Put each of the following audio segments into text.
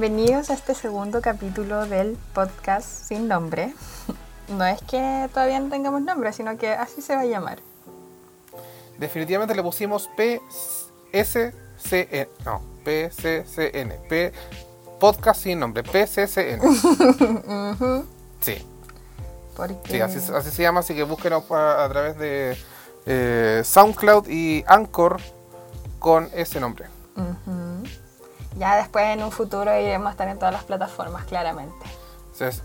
Bienvenidos a este segundo capítulo del podcast sin nombre. No es que todavía no tengamos nombre, sino que así se va a llamar. Definitivamente le pusimos PSCN. No, PCCN. P podcast sin nombre. PCCN. Sí. Porque... Sí, así, así se llama, así que búsquenos a, a través de eh, SoundCloud y Anchor con ese nombre. Ujú. Ya después en un futuro iremos a estar en todas las plataformas, claramente.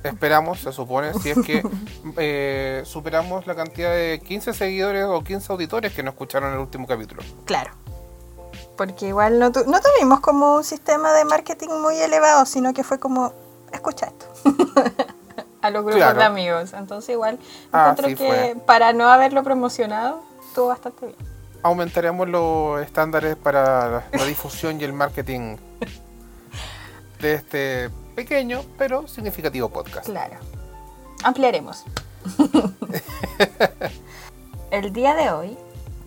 Esperamos, se supone, si es que eh, superamos la cantidad de 15 seguidores o 15 auditores que nos escucharon en el último capítulo. Claro. Porque igual no, tu- no tuvimos como un sistema de marketing muy elevado, sino que fue como, escucha esto. a los grupos Claro. de amigos. Entonces igual Ah, encuentro sí que fue. para no haberlo promocionado, estuvo bastante bien. Aumentaremos los estándares para la, la difusión y el marketing de este pequeño pero significativo podcast. Claro. Ampliaremos. el día de hoy,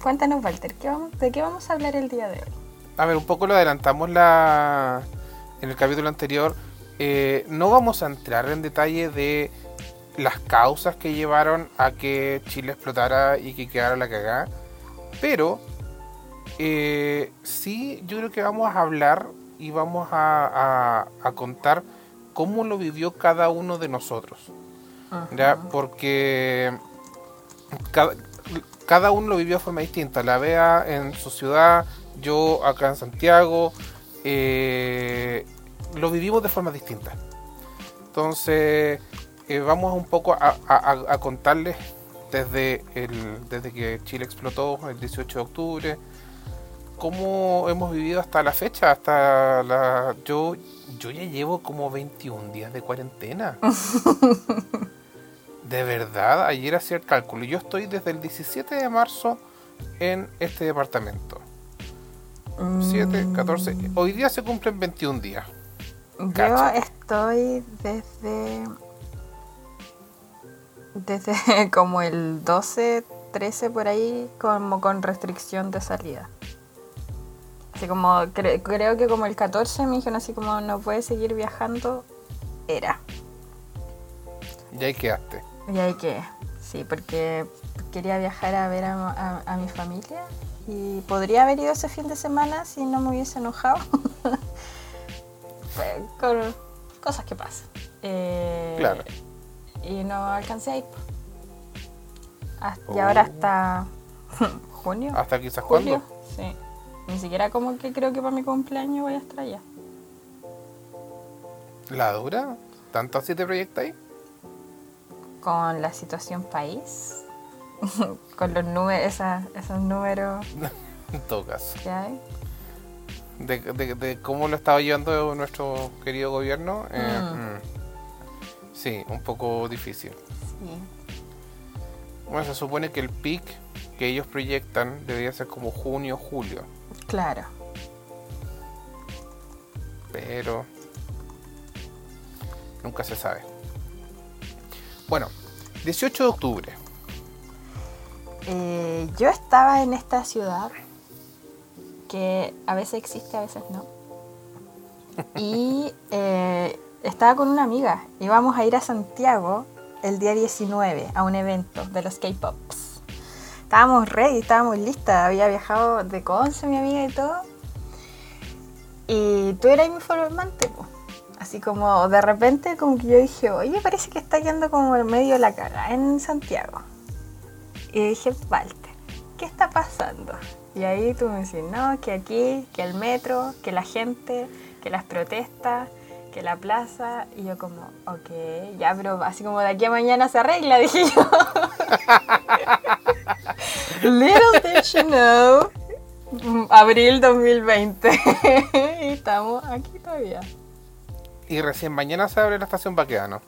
cuéntanos Walter, ¿qué vamos, ¿de qué vamos a hablar el día de hoy? A ver, un poco lo adelantamos la en el capítulo anterior. Eh, no vamos a entrar en detalle de las causas que llevaron a que Chile explotara y que quedara la cagada. Pero eh, sí, yo creo que vamos a hablar y vamos a, a- a contar cómo lo vivió cada uno de nosotros. ¿ya? Porque cada, cada uno lo vivió de forma distinta. La Bea en su ciudad, yo acá en Santiago, eh, lo vivimos de forma distinta. Entonces, eh, vamos un poco a, a- a- a contarles desde, el, desde que Chile explotó el 18 de octubre, cómo hemos vivido hasta la fecha, hasta la... Yo, yo ya llevo como 21 días de cuarentena. De verdad, ayer hacía el cálculo. Yo estoy desde el 17 de marzo en este departamento. 7, 14. Hoy día se cumplen 21 días. Yo estoy desde. Desde como el 12, 13 por ahí, como con restricción de salida. Así como, cre- creo que como el 14 me dijeron así como no puedes seguir viajando, era. Y ahí quedaste. Y ahí que, sí, porque quería viajar a ver a, a- a mi familia y podría haber ido ese fin de semana si no me hubiese enojado. Con cosas que pasan. Eh, Claro. Y no alcancé a ir. Y Oh. ahora hasta junio. ¿Hasta quizás julio. cuándo? Sí. Ni siquiera como que creo que para mi cumpleaños voy a estar allá. ¿La dura? ¿Tanto así te proyectáis? Con la situación país. con los números, esas- esos números En todo caso. que hay. De, de- de cómo lo estaba llevando nuestro querido gobierno. eh, Mm. Sí, un poco difícil. Sí. Bueno, se supone que el pic que ellos proyectan debería ser como junio, julio. Claro. pero nunca se sabe. Bueno, 18 de octubre. Eh, yo estaba en esta ciudad que a veces existe, a veces no. Y eh, estaba con una amiga. Íbamos a ir a Santiago el día 19 a un evento de los K-Pops. Estábamos ready, estábamos listas. Había viajado de Conce, mi amiga y todo. Y tú eras mi informante, po. Así como de repente como que yo dije, oye, parece que está yendo como en medio de la cara en Santiago. Y dije, Walter, ¿qué está pasando? Y ahí tú me decís, no, que aquí, que el metro, que la gente, que las protestas, que la plaza. Y yo como, ok, ya, pero así como de aquí a mañana se arregla, dije yo. Little did you know. Abril 2020. y estamos aquí todavía. Y recién mañana se abre la estación Baquedano.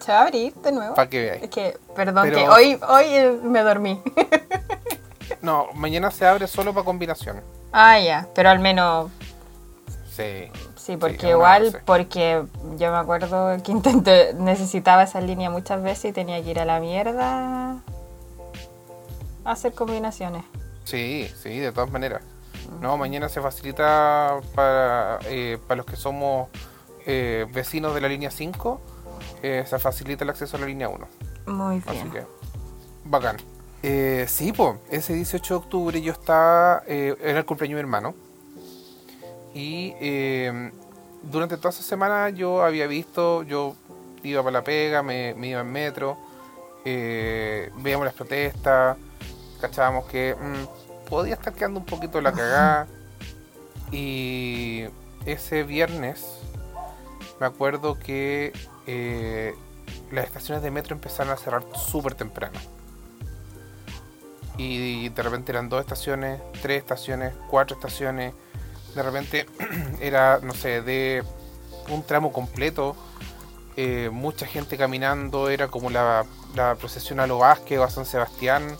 ¿Se va a abrir de nuevo? Para que veáis. Es que, perdón, Pero- que hoy, hoy eh, me dormí. No, mañana se abre solo para combinación. ah, ya, pero al menos Sí. Sí, porque igual, porque yo me acuerdo que intenté, necesitaba esa línea muchas veces y tenía que ir a la mierda a hacer combinaciones. Sí, sí, de todas maneras. No, mañana se facilita para, eh, para los que somos eh, vecinos de la línea 5, eh, se facilita el acceso a la línea 1. Muy Así bien. que, bacán. Eh, sí, pues, ese 18 de octubre yo estaba, eh, era el cumpleaños de mi hermano. Y eh, durante toda esa semana yo había visto, yo iba para la pega, me, me iba en metro, eh, veíamos las protestas, cachábamos que mm, podía estar quedando un poquito la cagada. Y ese viernes me acuerdo que eh, las estaciones de metro empezaron a cerrar súper temprano. Y de repente eran dos estaciones, tres estaciones, cuatro estaciones. De repente era, no sé, de un tramo completo. eh, mucha gente caminando, era como la, procesión a Lo Vázquez o a San Sebastián.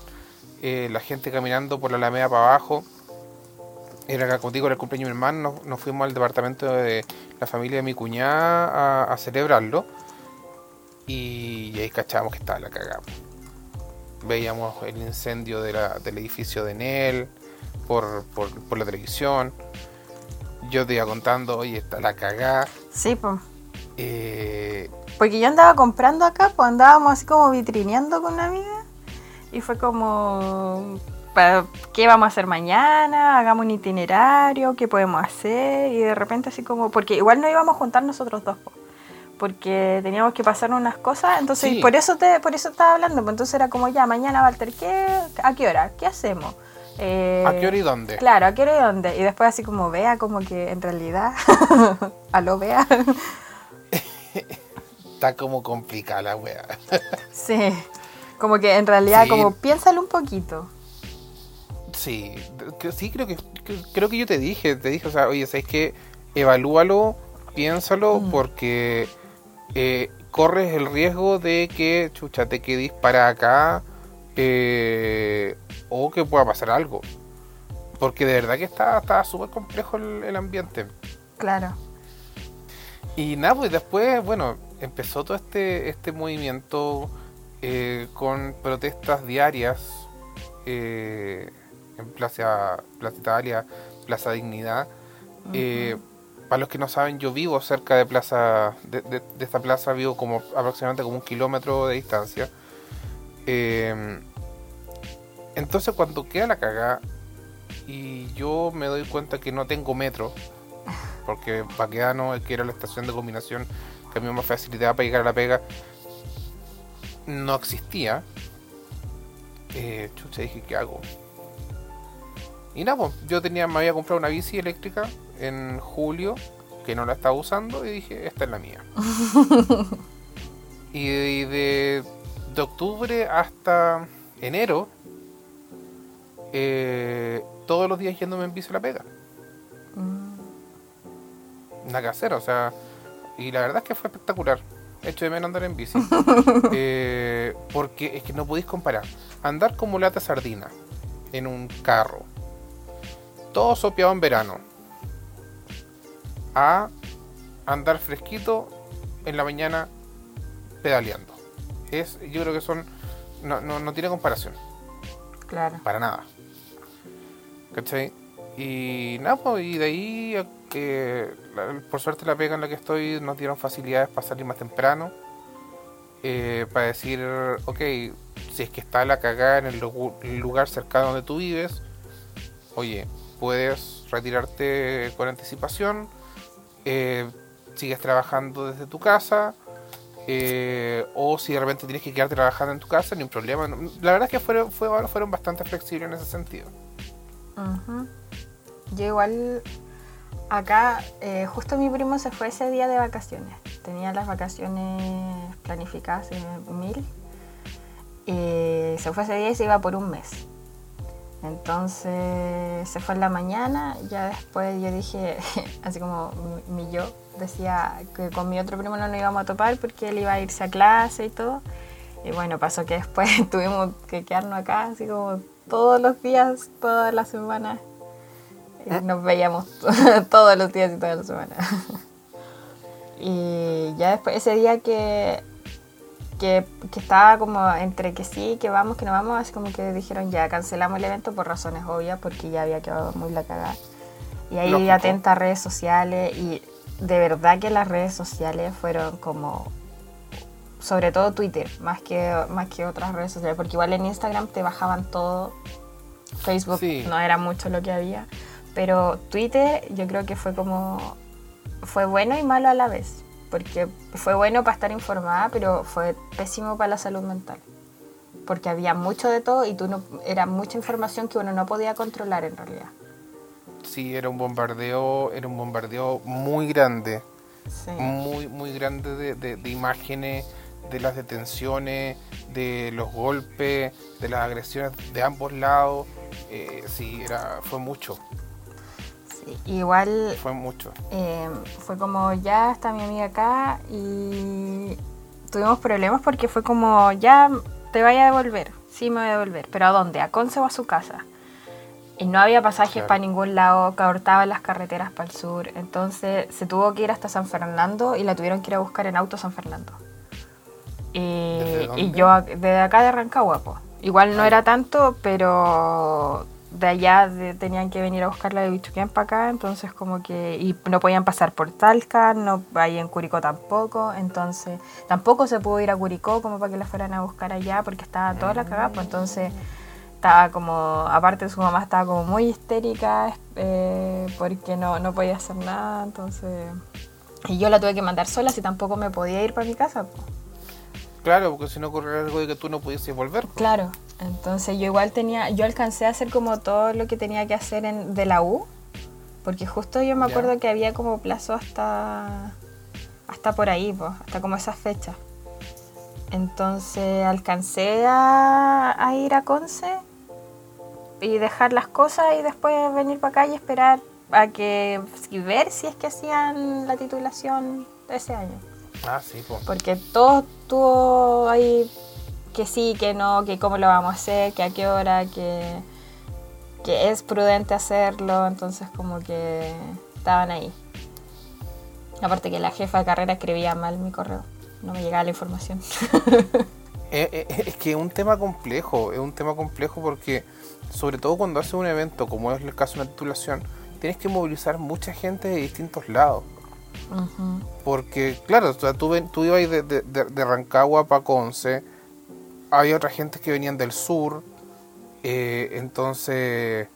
eh, la gente caminando por la Alameda para abajo. Era, como digo, era el cumpleaños de mi hermano. Nos, fuimos al departamento de la familia de mi cuñada a, celebrarlo. Y, ahí cachábamos que estaba la cagada. Veíamos el incendio del edificio de Nel por, por, por la televisión. Yo te iba contando, oye, está la cagada. Sí, pues. Eh, Porque yo andaba comprando acá, pues andábamos así como vitrineando con una amiga. Y fue como, ¿qué vamos a hacer mañana? Hagamos un itinerario, ¿qué podemos hacer? Y de repente así como, porque igual no íbamos a juntar nosotros dos, po, porque teníamos que pasar unas cosas, entonces Sí. por eso te por eso estaba hablando, pues entonces era como, ya, mañana Walter, ¿qué, ¿a qué hora? ¿Qué hacemos? Eh, ¿A qué hora y dónde? Claro, ¿a qué hora y dónde? Y después así como vea, como que en realidad, a lo vea. Está como complicada la wea. Sí, como que en realidad, Sí. como piénsalo un poquito. Sí, que- sí creo que, que- creo que yo te dije, te dije, o sea, oye, ¿sabes qué? Evalúalo, piénsalo, Mm. porque eh, corres el riesgo de que, chucha, te quedes para acá eh, o que pueda pasar algo. Porque de verdad que está está súper complejo el, el ambiente. Claro. Y nada, pues después, bueno, empezó todo este, este movimiento eh, con protestas diarias eh, en Plaza, Plaza Italia, Plaza Dignidad. Eh, para los que no saben, yo vivo cerca de Plaza, de, de- de esta plaza, vivo como aproximadamente como un kilómetro de distancia. Eh, entonces cuando queda la cagada y yo me doy cuenta que no tengo metro, porque Baquedano, que era la estación de combinación que a mí me facilitaba para llegar a la pega, no existía. Eh, chucha, dije, ¿qué hago? Y nada, pues, yo tenía, me había comprado una bici eléctrica en julio, que no la estaba usando, y dije, esta es la mía. y de, de- de octubre hasta enero, eh, todos los días yéndome en bici a la pega. Mm, Nada que hacer, o sea, y la verdad es que fue espectacular. Hecho de menos andar en bici. Eh, porque es que no podéis comparar. Andar como lata sardina en un carro, todo sopeado en verano, a andar fresquito en la mañana pedaleando. Es, yo creo que son. No, no, no tiene comparación. Claro. Para nada. Y nada, pues, y de ahí, por suerte la pega en la que estoy nos dieron facilidades para salir más temprano. eh, para decir, ok, si es que está la cagada en el lugar cercano donde tú vives, oye, puedes retirarte con anticipación, eh, sigues trabajando desde tu casa, eh, o si de repente tienes que quedarte trabajando en tu casa, ni un problema. La verdad es que fueron, fue- fueron bastante flexibles en ese sentido. Ujú. Yo igual acá, eh, justo mi primo se fue ese día de vacaciones. Tenía las vacaciones planificadas en mil. Y se fue ese día y se iba por un mes. Entonces se fue en la mañana, ya después yo dije, así como mi, mi yo decía que con mi otro primo no nos íbamos a topar porque él iba a irse a clase y todo. Y bueno, pasó que después tuvimos que quedarnos acá, así como todos los días, todas las semanas. Y nos veíamos todos los días y todas las semanas. y ya después, ese día que que, que estaba como entre que sí, que vamos, que no vamos, así como que dijeron ya cancelamos el evento por razones obvias, porque ya había quedado muy la cagada. Y ahí Lógico. atenta a redes sociales y de verdad que las redes sociales fueron como sobre todo Twitter, más que más que otras redes sociales, porque igual en Instagram te bajaban todo. Facebook Sí. no era mucho lo que había, pero Twitter yo creo que fue como fue bueno y malo a la vez, porque fue bueno para estar informada, pero fue pésimo para la salud mental. Porque había mucho de todo y tú no era mucha información que uno no podía controlar en realidad. Sí, era un bombardeo, era un bombardeo muy grande, Sí. muy, muy grande de, de- de imágenes, de las detenciones, de los golpes, de las agresiones de ambos lados. Eh, sí, era, fue mucho, Sí, Igual fue mucho. eh, fue como ya está mi amiga acá y tuvimos problemas porque fue como ya te vaya a devolver, sí me voy a devolver, pero ¿a dónde? ¿A Conce o a su casa? Y no había pasajes Claro. para ningún lado, cortaban las carreteras para el sur, entonces se tuvo que ir hasta San Fernando y la tuvieron que ir a buscar en auto a San Fernando. Y, ¿Desde y yo de acá de Rancagua, po. igual no era tanto, pero de allá de- tenían que venir a buscarla de Bichuquén para acá, entonces como que y no podían pasar por Talca, no ahí en Curicó tampoco, entonces tampoco se pudo ir a Curicó como para que la fueran a buscar allá porque estaba toda la cagada, pues entonces estaba como, aparte su mamá estaba como muy histérica eh, porque no, no podía hacer nada, entonces y yo la tuve que mandar sola si tampoco me podía ir para mi casa. pues. Claro, porque si no ocurre algo de que tú no pudieses volver. Claro, entonces yo igual tenía, yo alcancé a hacer como todo lo que tenía que hacer en, de la U, porque justo yo me Ya. acuerdo que había como plazo hasta, hasta por ahí, pues, hasta como esa fecha. Entonces alcancé a, a ir a Conce y dejar las cosas y después venir para acá y esperar a que y ver si es que hacían la titulación de ese año. Ah, sí. Porque todo estuvo ahí que sí, que no, que cómo lo vamos a hacer, que a qué hora, que, que es prudente hacerlo, entonces como que estaban ahí. Aparte que la jefa de carrera escribía mal mi correo, no me llegaba la información. Eh, eh, es que es un tema complejo, es un tema complejo porque, sobre todo cuando haces un evento, como es el caso de una titulación, tienes que movilizar mucha gente de distintos lados. Porque, claro, tú, ibas de, de, de- Rancagua para Conce, hay otra gente que venían del sur, eh, entonces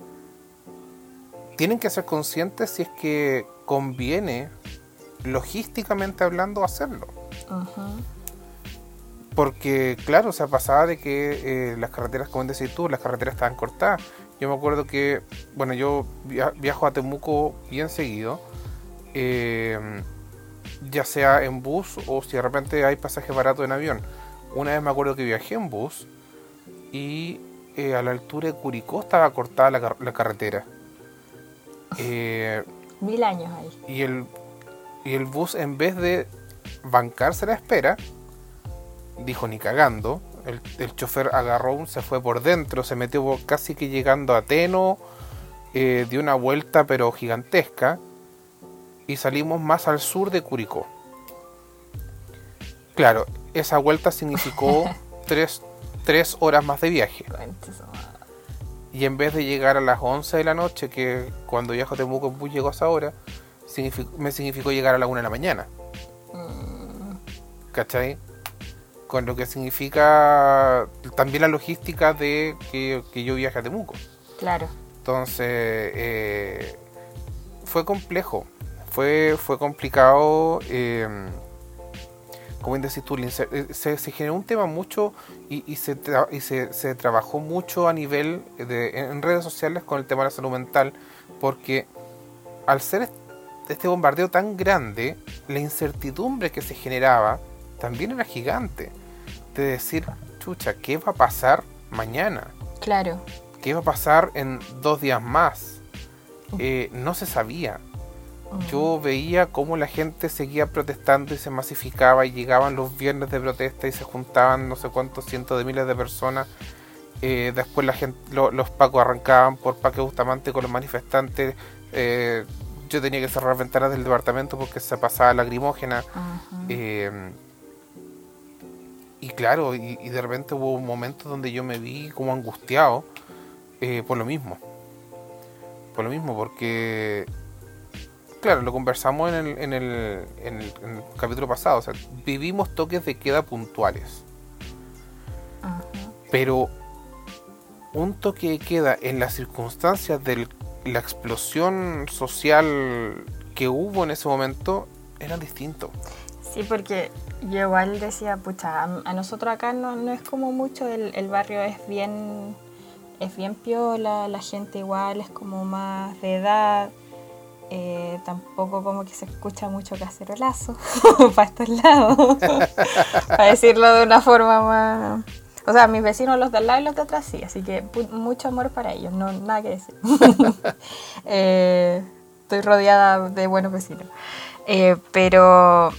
tienen que ser conscientes si es que conviene, logísticamente hablando, hacerlo. Porque, claro, o sea, pasaba de que eh, las carreteras, como decís tú, las carreteras estaban cortadas. Yo me acuerdo que, bueno, yo via- viajo a Temuco bien seguido, eh, ya sea en bus o si de repente hay pasaje barato en avión. Una vez me acuerdo que viajé en bus y eh, a la altura de Curicó estaba cortada la, car- la carretera. Eh, Mil años ahí. y el, y el bus, en vez de bancarse la espera, dijo ni cagando. El, el chofer agarró, un- se fue por dentro, se metió casi que llegando a Teno, eh, dio una vuelta pero gigantesca, y salimos más al sur de Curicó. Claro, esa vuelta significó tres, tres horas más de viaje. Y en vez de llegar a las 11 de la noche, que cuando viajo a Temuco bus llego a esa hora, me significó llegar a la 1 de la mañana. Mm, ¿Cachai? Con lo que significa también la logística de que, que yo viaje a Temuco. claro. Entonces, eh, fue complejo. Fue, fue complicado. eh, como bien decís tú, eh, se, se generó un tema mucho y, y se, tra- y se, se trabajó mucho a nivel de, en redes sociales con el tema de la salud mental, porque al ser est- este bombardeo tan grande, la incertidumbre que se generaba también era gigante. De decir, chucha, ¿qué va a pasar mañana? Claro. ¿Qué iba a pasar en dos días más? Eh, no se sabía. Yo veía cómo la gente seguía protestando y se masificaba y llegaban los viernes de protesta y se juntaban no sé cuántos cientos de miles de personas. Eh, después la gente, lo- los pacos arrancaban por Parque Bustamante con los manifestantes. Eh, yo tenía que cerrar ventanas del departamento porque se pasaba lacrimógena. Ujú. Eh, y claro, y, de repente hubo momentos donde yo me vi como angustiado por lo mismo. Por lo mismo, porque, claro, lo conversamos en el, en el, en el, capítulo pasado, o sea, vivimos toques de queda puntuales. Pero un toque de queda en las circunstancias de la explosión social que hubo en ese momento era distinto. Sí, porque yo igual decía, pucha, a, nosotros acá no, no, es como mucho, el, barrio es bien, es bien piola, la gente igual es como más de edad, eh, tampoco como que se escucha mucho cacerolazo para estos lados, para decirlo de una forma más... O sea, mis vecinos, los de al lado y los de atrás sí, así que mucho amor para ellos, no nada que decir. Eh, estoy rodeada de buenos vecinos. Eh, pero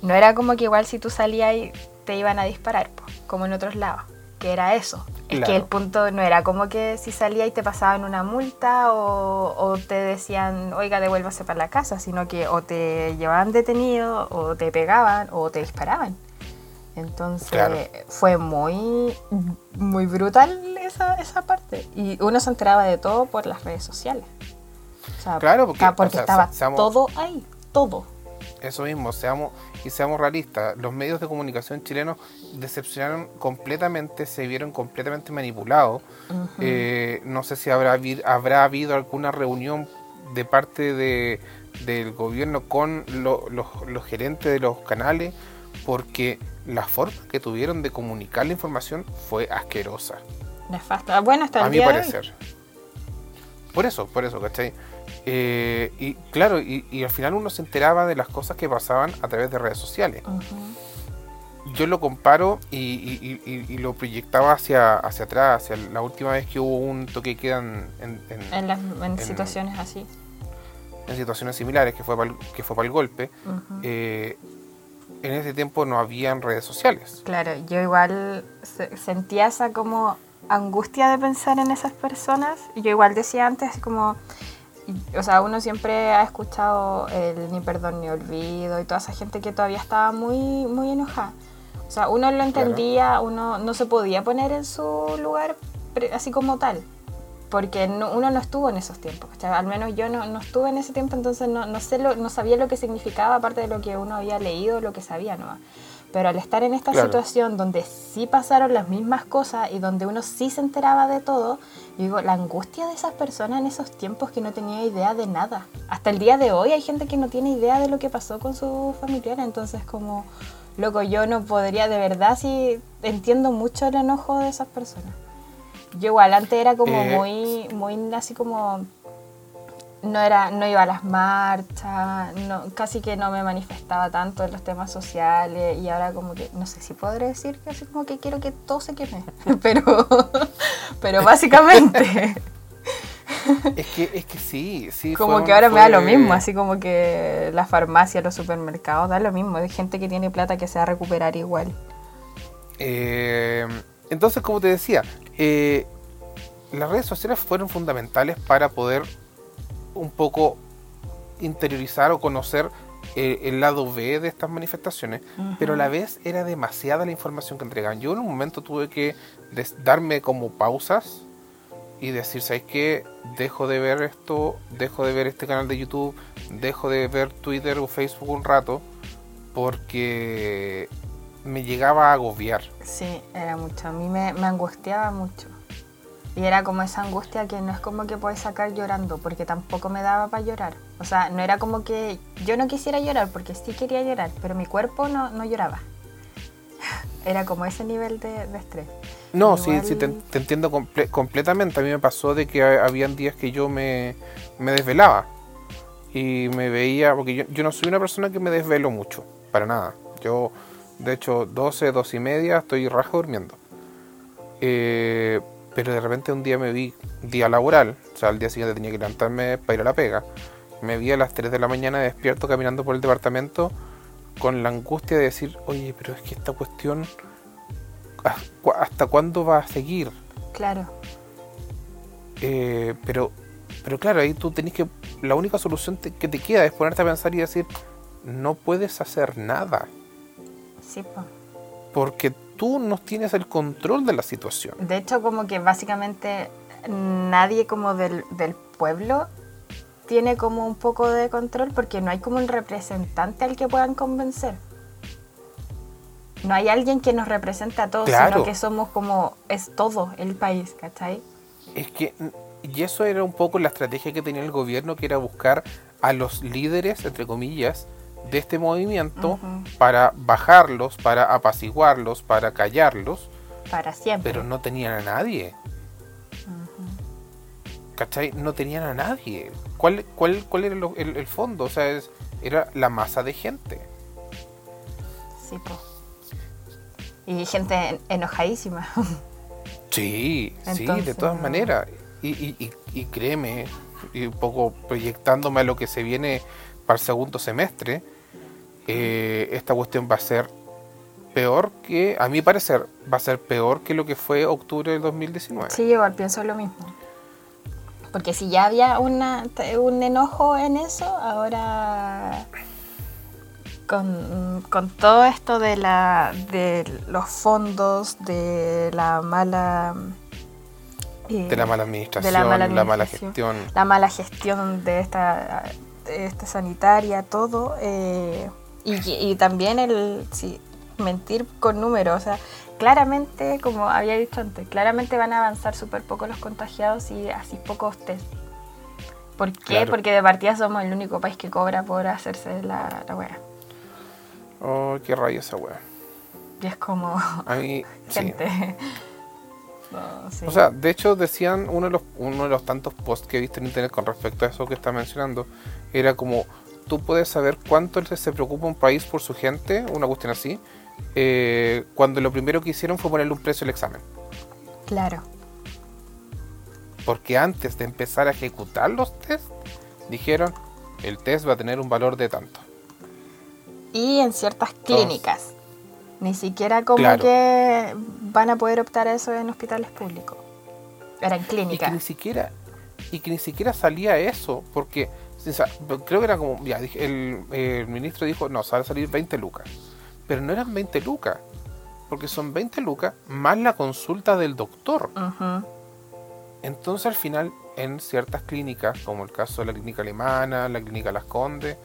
no era como que igual si tú salías y te iban a disparar, como en otros lados, que era eso. Es que el punto no era como que si salía y te pasaban una multa o, te decían, oiga, devuélvase para la casa, sino que o te llevaban detenido o te pegaban o te disparaban. Entonces fue muy, muy brutal esa, esa parte. Y uno se enteraba de todo por las redes sociales. claro, porque, estaba todo ahí, todo. Eso mismo, seamos y seamos realistas, los medios de comunicación chilenos decepcionaron completamente, se vieron completamente manipulados. Eh, no sé si habrá, habrá habido alguna reunión de parte de, del gobierno con los, gerentes de los canales, porque la forma que tuvieron de comunicar la información fue asquerosa. Nefasta. Bueno, hasta el A mi parecer. Por eso, por eso, ¿cachai? Eh, y claro, y, al final uno se enteraba de las cosas que pasaban a través de redes sociales. Yo lo comparo y, lo proyectaba hacia, hacia atrás, hacia la última vez que hubo un toque que quedan en, en, situaciones así. En situaciones similares, que fue para el, que fue para el golpe. Eh, en ese tiempo no habían redes sociales. Claro, yo igual sentía esa como angustia de pensar en esas personas. Yo igual decía antes como o sea, uno siempre ha escuchado el ni perdón ni olvido y toda esa gente que todavía estaba muy, muy enojada. O sea, uno lo entendía, uno no se podía poner en su lugar así como tal, porque uno no estuvo en esos tiempos. Al menos yo no, no, estuve en ese tiempo, entonces no, no, sé lo, no sabía lo que significaba, aparte de lo que uno había leído, lo que sabía, ¿no? Pero al estar en esta situación donde sí pasaron las mismas cosas y donde uno sí se enteraba de todo, digo, la angustia de esas personas en esos tiempos que no tenía idea de nada. Hasta el día de hoy hay gente que no tiene idea de lo que pasó con su familiar, entonces como, loco, yo no podría, de verdad sí entiendo mucho el enojo de esas personas. Yo igual antes era como eh, muy, muy así como no era no iba a las marchas no, casi que no me manifestaba tanto en los temas sociales y ahora como que no sé si podré decir que así como que quiero que todo se queme pero pero básicamente. Es que es que sí sí como que ahora me da lo mismo así como que la farmacia los supermercados da lo mismo hay gente que tiene plata que se va a recuperar igual. Eh, entonces como te decía eh, las redes sociales fueron fundamentales para poder un poco interiorizar o conocer eh, el lado B de estas manifestaciones, pero a la vez era demasiada la información que entregaban. Yo en un momento tuve que darme como pausas y decir, ¿sabes qué? Dejo de ver esto, dejo de ver este canal de YouTube, dejo de ver Twitter o Facebook un rato, porque me llegaba a agobiar. Sí, era mucho. A mí me angustiaba mucho. Y era como esa angustia que no es como que puedes sacar llorando, porque tampoco me daba para llorar. O sea, no era como que yo no quisiera llorar, porque sí quería llorar, pero mi cuerpo no, no lloraba. Era como ese nivel de, estrés. No, sí, sí, te, entiendo completamente. A mí me pasó de que habían días que yo me, me desvelaba y me veía, porque yo, yo, no soy una persona que me desvelo mucho, para nada. Yo, de hecho, 12, 12 y media estoy rajo durmiendo. Eh, pero de repente un día me vi, día laboral, o sea, al día siguiente tenía que levantarme para ir a la pega. Me vi a las 3 de la mañana despierto caminando por el departamento con la angustia de decir, oye, pero es que esta cuestión, ¿hasta cuándo va a seguir? Claro. Eh, pero, pero claro, ahí tú tenés que, la única solución que te queda es ponerte a pensar y decir, no puedes hacer nada. Sí, pues. porque tú no tienes el control de la situación. De hecho, como que básicamente nadie como del, del pueblo tiene como un poco de control porque no hay como un representante al que puedan convencer. No hay alguien que nos represente a todos, Claro. sino que somos como, es todo el país, ¿cachai? Es que, y eso era un poco la estrategia que tenía el gobierno, que era buscar a los líderes, entre comillas, de este movimiento para bajarlos, para apaciguarlos, para callarlos, Para siempre. pero no tenían a nadie. ¿Cachai? No tenían a nadie. ¿Cuál, cuál, cuál era lo- el, el fondo? O sea, es- era la masa de gente. Sí, po. Y gente en- enojadísima. Sí, sí, de todas no. maneras. Y, y- y- y créeme, y un poco proyectándome a lo que se viene para el segundo semestre, eh, esta cuestión va a ser peor que, a mi parecer, va a ser peor que lo que fue octubre del 2019. Sí, igual pienso lo mismo. Porque si ya había una, un enojo en eso, ahora con, con todo esto de, la, de los fondos, de la mala... eh, De la mala administración, de la mala la mala administración. gestión. la mala gestión de esta, de esta sanitaria, todo. eh, y, y también el sí, mentir con números. O sea, claramente, como había dicho antes, claramente van a avanzar súper poco los contagiados y así pocos test. ¿Por qué? Claro. Porque de partida somos el único país que cobra por hacerse la, la wea. Oh, qué rayo esa wea. Y es como, A mí, sí. No, sí. O sea, de hecho decían uno de los uno de los tantos posts que he visto en internet con respecto a eso que está mencionando era como tú puedes saber cuánto se se preocupa un país por su gente, una cuestión así, eh, cuando lo primero que hicieron fue ponerle un precio al examen, claro. porque antes de empezar a ejecutar los test dijeron el test va a tener un valor de tanto. Y en ciertas clínicas. Ni siquiera como Claro. que van a poder optar a eso en hospitales públicos. Era en Y que clínicas. ni siquiera y que ni siquiera salía eso, porque o sea, creo que era como, ya, el, el ministro dijo, no, va a salir 20 lucas. Pero no eran 20 lucas, porque son 20 lucas más la consulta del doctor. Entonces al final, en ciertas clínicas, como el caso de la clínica alemana, la clínica Las Condes,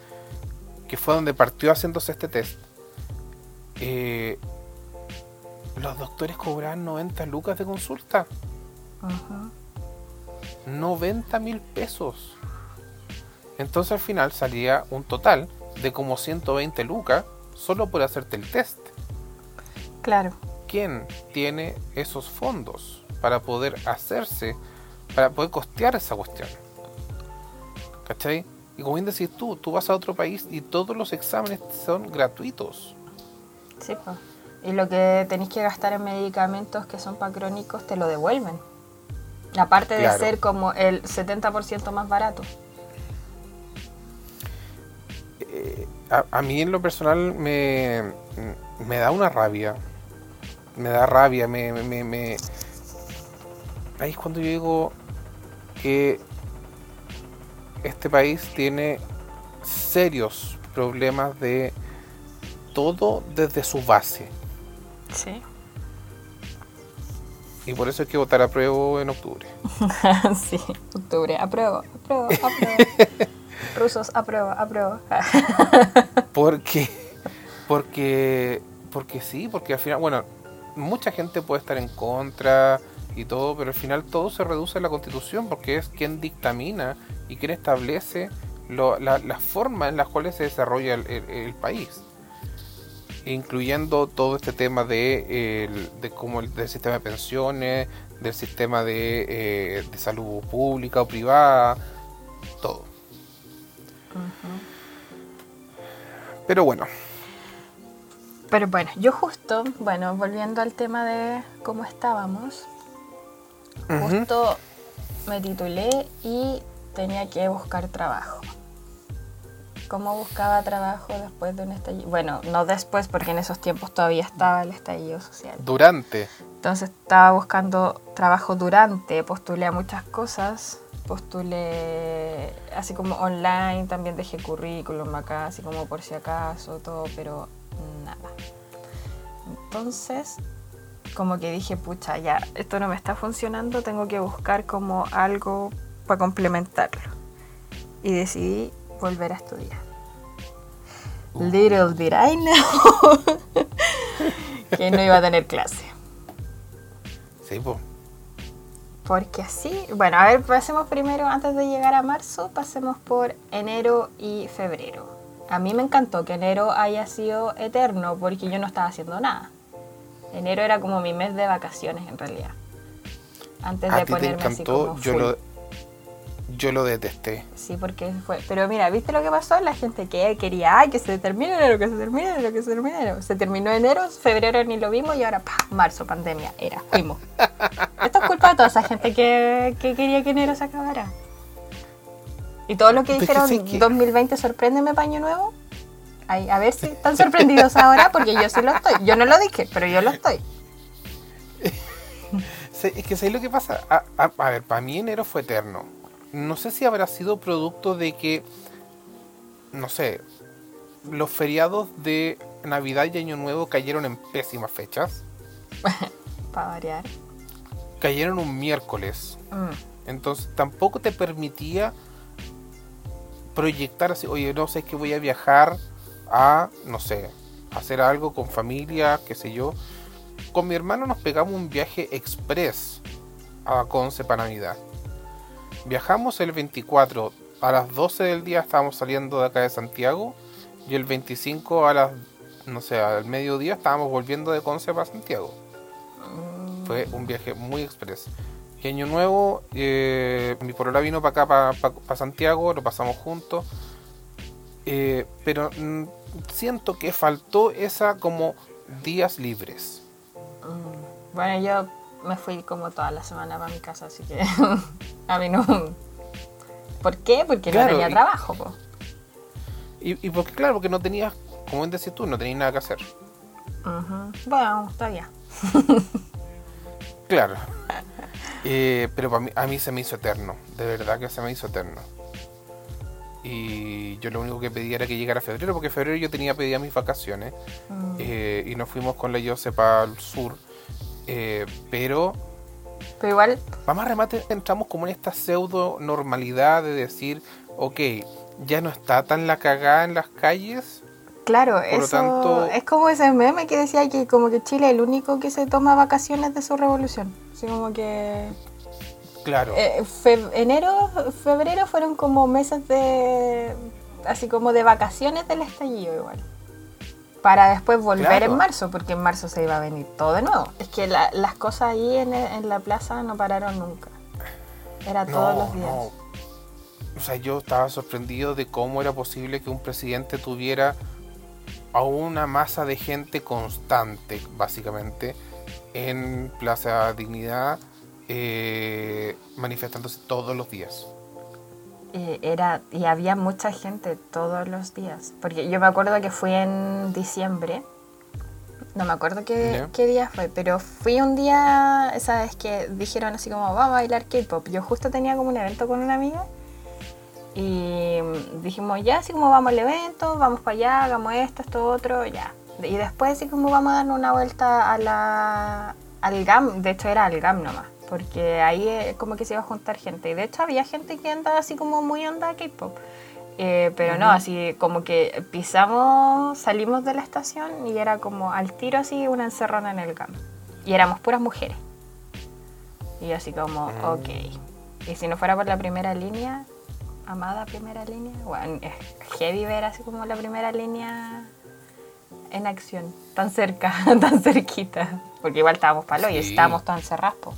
que fue donde partió haciéndose este test, eh, los doctores cobraban 90 lucas de consulta. Ujú. 90 mil pesos. Entonces al final salía un total de como 120 lucas solo por hacerte el test. Claro. ¿Quién tiene esos fondos para poder hacerse, para poder costear esa cuestión? ¿Cachai? Y como bien decís tú, tú vas a otro país y todos los exámenes son gratuitos. Sí, pues. Y lo que tenéis que gastar en medicamentos que son para crónicos te lo devuelven. Aparte de ser como el 70% más barato. Eh, a, a mí en lo personal me, me da una rabia. Me da rabia, me, me, me- me- Ahí es cuando yo digo que este país tiene serios problemas de todo desde su base. Sí. Y por eso hay que votar a prueba en octubre. sí. Octubre. Apruebo, apruebo, apruebo. Rusos, apruebo, apruebo. Porque, porque, porque sí, porque al final, bueno, mucha gente puede estar en contra y todo, pero al final todo se reduce a la constitución porque es quien dictamina y quien establece lo- la, la forma en las cuales se desarrolla el, el- el país. Incluyendo todo este tema de, el- de cómo el, del sistema de pensiones, del sistema de, eh, de salud pública o privada, todo. Pero bueno, Pero bueno, yo justo, bueno, volviendo al tema de cómo estábamos, justo me titulé y tenía que buscar trabajo. ¿Cómo buscaba trabajo después de un estallido? Bueno, no después, porque en esos tiempos todavía estaba el estallido social. durante Entonces estaba buscando trabajo durante, postulé a muchas cosas, postulé así como online, también dejé currículum acá, así como por si acaso, todo, pero nada. Entonces, como que dije, pucha, ya, esto no me está funcionando, tengo que buscar como algo para complementarlo. Y decidí volver a estudiar. Little did I know que no iba a tener clase. Sí, pues. Porque así, bueno, a ver, pasemos primero, antes de llegar a marzo, pasemos por enero y febrero. A mí me encantó que enero haya sido eterno porque yo no estaba haciendo nada. Enero era como mi mes de vacaciones en realidad. Antes A de ti te ponerme así encantó, como yo full. lo, yo lo detesté. Sí, porque fue. Pero mira, ¿viste lo que pasó? La gente que quería, ay, que se termine enero, que se termine enero, que se termine enero. Se terminó enero, febrero ni lo vimos y ahora, ¡pah! marzo, pandemia, era, fuimos. Esto es culpa de toda esa gente que, que quería que enero se acabara. Y todo lo que dijeron, sí que- 2020, sorpréndeme, paño nuevo. Ay, a ver si están sorprendidos ahora, porque yo sí lo estoy. Yo no lo dije, pero yo lo estoy. Es que ¿sabes lo que pasa? A, a- a ver, para mí enero fue eterno. No sé si habrá sido producto de que, no sé, los feriados de Navidad y Año Nuevo cayeron en pésimas fechas. Para variar. Cayeron un miércoles. Mm. Entonces tampoco te permitía proyectar así, oye, no sé, es que voy a viajar a, no sé, hacer algo con familia, qué sé yo. Con mi hermano nos pegamos un viaje express a Conce para Navidad. Viajamos el 24, a las 12 del día estábamos saliendo de acá de Santiago y el 25 a las, no sé, al mediodía estábamos volviendo de Conce para Santiago. Fue un viaje muy express. Y año nuevo, eh, mi polola vino para acá, para Santiago, lo pasamos juntos. Eh, pero mm, siento que faltó esa como días libres. Mm, Bueno, yo me fui como toda la semana para mi casa, así que a mí no. ¿Por qué? Porque Claro, no tenía y- trabajo, po. Y, y porque claro, porque no tenías, como decís tú, no tenías nada que hacer. Bueno, todavía. Claro. Eh, pero para mí, a mí se me hizo eterno, de verdad que se me hizo eterno. Y yo lo único que pedía era que llegara febrero, porque febrero yo tenía pedidas mis vacaciones. Mm. eh, y nos fuimos con la Yose para el sur. Eh, pero Pero igual, Vamos a remate, entramos como en esta pseudo normalidad de decir, ok, ya no está tan la cagada en las calles. claro, Por lo eso tanto- es como ese meme que decía que como que Chile es el único que se toma vacaciones de su revolución. Así como que Claro, eh, fe- enero, febrero fueron como meses de así como de vacaciones del estallido igual. Para después volver Claro. en marzo, porque en marzo se iba a venir todo de nuevo. Es que la- las cosas ahí en, en la plaza no pararon nunca. Era todos los días. no. O sea, yo estaba sorprendido de cómo era posible que un presidente tuviera a una masa de gente constante, básicamente, en Plaza Dignidad, eh, manifestándose todos los días. Y, era, y había mucha gente todos los días. Porque yo me acuerdo que fui en diciembre. No me acuerdo qué, qué día fue, pero fui un día, esa vez que dijeron así como, vamos a bailar K-pop. Yo justo tenía como un evento con una amiga. Y dijimos, ya, así como vamos al evento, vamos para allá, hagamos esto, esto, otro, ya. Y después así como vamos a dar una vuelta a la, al GAM, de hecho era al GAM nomás, porque ahí eh, como que se iba a juntar gente. Y de hecho había gente que andaba así como muy onda K-pop. Eh, pero no, así como que pisamos, salimos de la estación y era como al tiro así una encerrona en el GAM. Y éramos puras mujeres. Y así como, Mm. ok. Y si no fuera por la primera línea, amada primera línea, bueno, es heavy ver así como la primera línea en acción, tan cerca, tan cerquita. Porque igual estábamos palo y Sí. estábamos tan encerrados.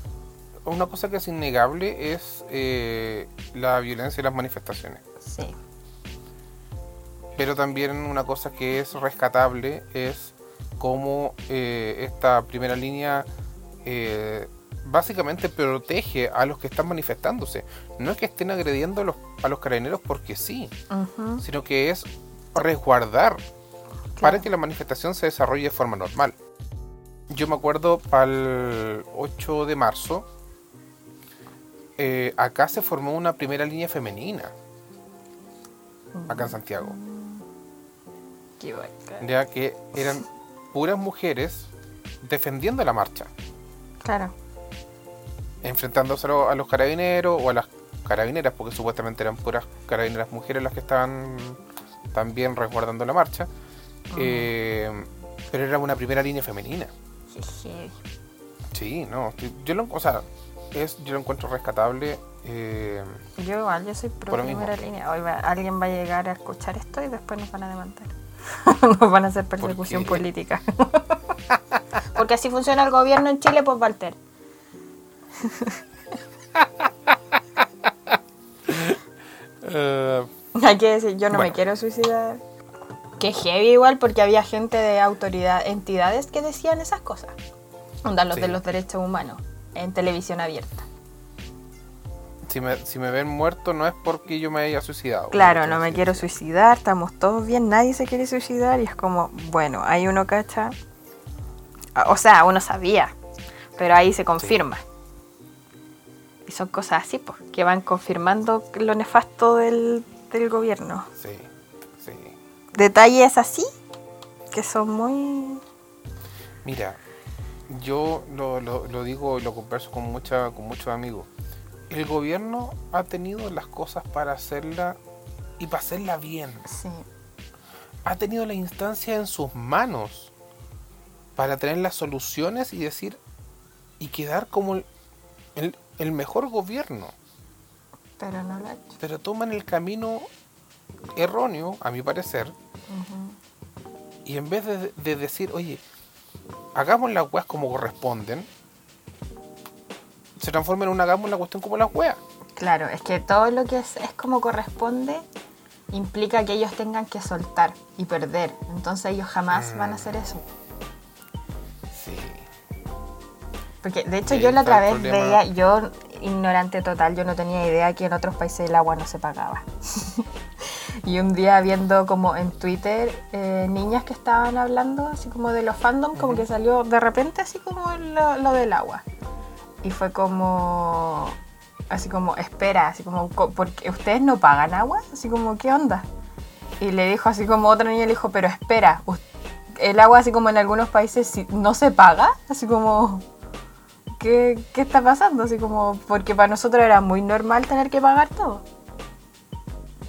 Una cosa que es innegable es eh, la violencia y las manifestaciones. Sí. Pero también una cosa que es rescatable es cómo eh, esta primera línea eh, básicamente protege a los que están manifestándose. No es que estén agrediendo a los, a los carabineros porque sí, sino que es resguardar para que la manifestación se desarrolle de forma normal. Yo me acuerdo para el 8 de marzo, eh, acá se formó una primera línea femenina, acá en Santiago. Qué bacán. ya que eran puras mujeres defendiendo la marcha, Claro. enfrentándose a los carabineros o a las carabineras, porque supuestamente eran puras carabineras mujeres las que estaban también resguardando la marcha. Eh, pero era una primera línea femenina. Sí, no, yo lo, o sea, es, yo lo encuentro rescatable. eh, Yo igual, yo soy pro Por primera línea. Hoy va- alguien va a llegar a escuchar esto y después nos van a demandar. nos van a hacer persecución política. Porque así funciona el gobierno en Chile, pues Walter. eh, Hay que decir, yo no me quiero suicidar. Que heavy igual porque había gente de autoridad, entidades que decían esas cosas. Onda los Sí. de los derechos humanos en televisión abierta. si, me, si me ven muerto no es porque yo me haya suicidado. Claro, no me quiero suicidar, estamos todos bien, nadie se quiere suicidar y es como, bueno, ahí uno cacha. O sea, uno sabía, pero ahí se confirma. Y son cosas así, pues, que van confirmando lo nefasto del, del gobierno. Sí, sí. Detalles así que son muy... Mira, yo lo, lo- lo digo y lo converso con, mucha, con muchos amigos. El gobierno ha tenido las cosas para hacerla y para hacerla bien. Sí, Ha tenido la instancia en sus manos para tener las soluciones y decir y quedar como el, el- el mejor gobierno. pero no lo ha hecho. Pero toman el camino erróneo, a mi parecer, y en vez de, de decir, oye, hagamos las weas como corresponden, se transforma en un hagamos la cuestión como las weas. Claro, es que todo lo que es, es como corresponde implica que ellos tengan que soltar y perder. Entonces ellos jamás van a hacer eso. Sí. Porque de hecho Sí, yo la otra vez veía, yo ignorante total, yo no tenía idea que en otros países el agua no se pagaba. y un día viendo como en Twitter eh, niñas que estaban hablando así como de los fandom, como que salió de repente así como lo, lo del agua. Y fue como, así como, espera, así como, co- porque ustedes no pagan agua, así como, ¿qué onda? Y le dijo así como otra niña le dijo, pero espera, el agua así como en algunos países no se paga, así como, ¿qué, qué está pasando? Así como, porque para nosotros era muy normal tener que pagar todo.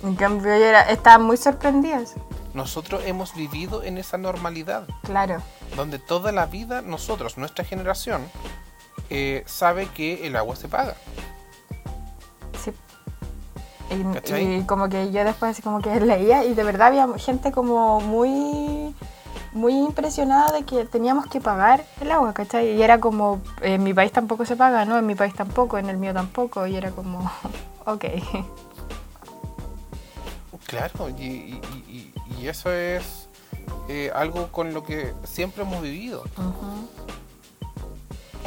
En cambio, ella era, estaban muy sorprendidas. Nosotros hemos vivido en esa normalidad, Claro, donde toda la vida nosotros, nuestra generación, eh, sabe que el agua se paga. sí. Y, como que yo después así como que leía y de verdad había gente como muy muy impresionada de que teníamos que pagar el agua, ¿cachai? Y era como, en mi país tampoco se paga, ¿no? En mi país tampoco, en el mío tampoco, y era como, ok. Claro, y, y- y- y eso es eh, algo con lo que siempre hemos vivido.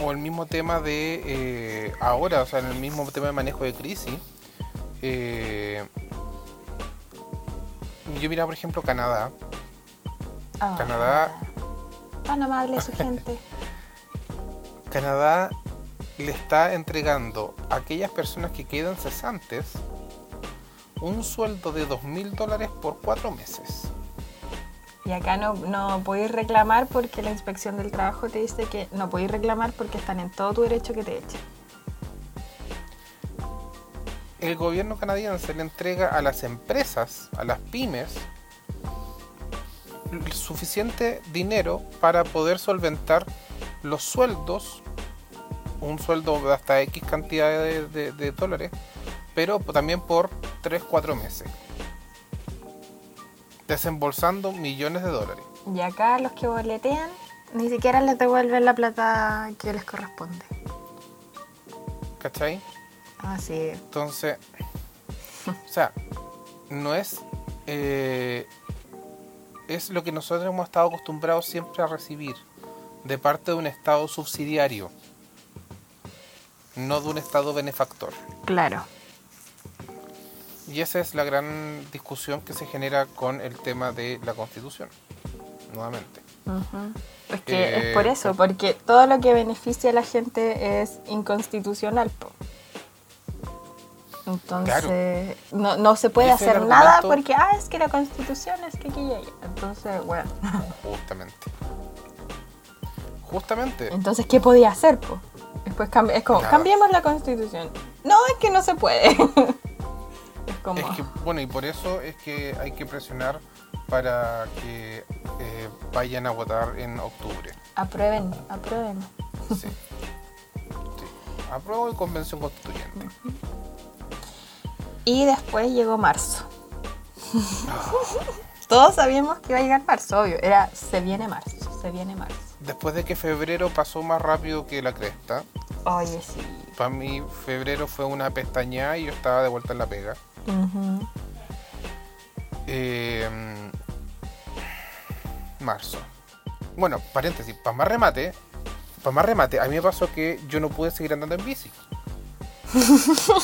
O el mismo tema de eh, ahora, o sea, en el mismo tema de manejo de crisis. eh, yo mira, por ejemplo, Canadá. Ah, Canadá. Tan amable su gente. Canadá le está entregando a aquellas personas que quedan cesantes un sueldo de dos mil dólares por cuatro meses. Y acá no, no podéis reclamar porque la inspección del trabajo te dice que no podéis reclamar porque están en todo tu derecho que te echen. El gobierno canadiense le entrega a las empresas, a las pymes, suficiente dinero para poder solventar los sueldos, un sueldo de hasta X cantidad de, de- de dólares, pero también por 3-4 meses, desembolsando millones de dólares. Y acá los que boletean ni siquiera les devuelven la plata que les corresponde. ¿Cachai? Así Entonces, o sea, no es. eh, es lo que nosotros hemos estado acostumbrados siempre a recibir de parte de un Estado subsidiario, no de un Estado benefactor. Claro. Y esa es la gran discusión que se genera con el tema de la Constitución, nuevamente. Es que Eh, es por eso, porque todo lo que beneficia a la gente es inconstitucional. po. Entonces, no, no se puede hacer nada porque, ah, es que la constitución es que aquí y allá. Entonces, bueno. Justamente. Justamente. Entonces, ¿qué podía hacer? Po? Después es como, Nada. cambiemos la constitución. No, es que no se puede. es como, Es que, bueno, y por eso es que hay que presionar para que eh, vayan a votar en octubre. aprueben, aprueben. Sí. Sí. Apruebo y convención constituyente. Y después llegó marzo. Todos sabíamos que iba a llegar marzo, obvio. Era, se viene marzo, se viene marzo. Después de que febrero pasó más rápido que la cresta, Oye, sí. para mí febrero fue una pestañada y yo estaba de vuelta en la pega. Eh, marzo. Bueno, paréntesis, para más remate, para más remate, a mí me pasó que yo no pude seguir andando en bici.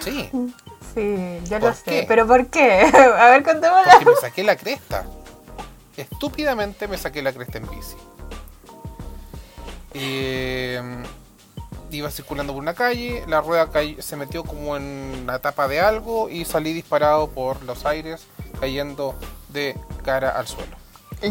Sí, Sí, ¿Por lo sé. qué? ¿Pero por qué? A ver, contémosla. porque me saqué la cresta. Estúpidamente me saqué la cresta en bici. Eh, iba circulando por una calle, la rueda se metió como en la tapa de algo y salí disparado por los aires, cayendo de cara al suelo.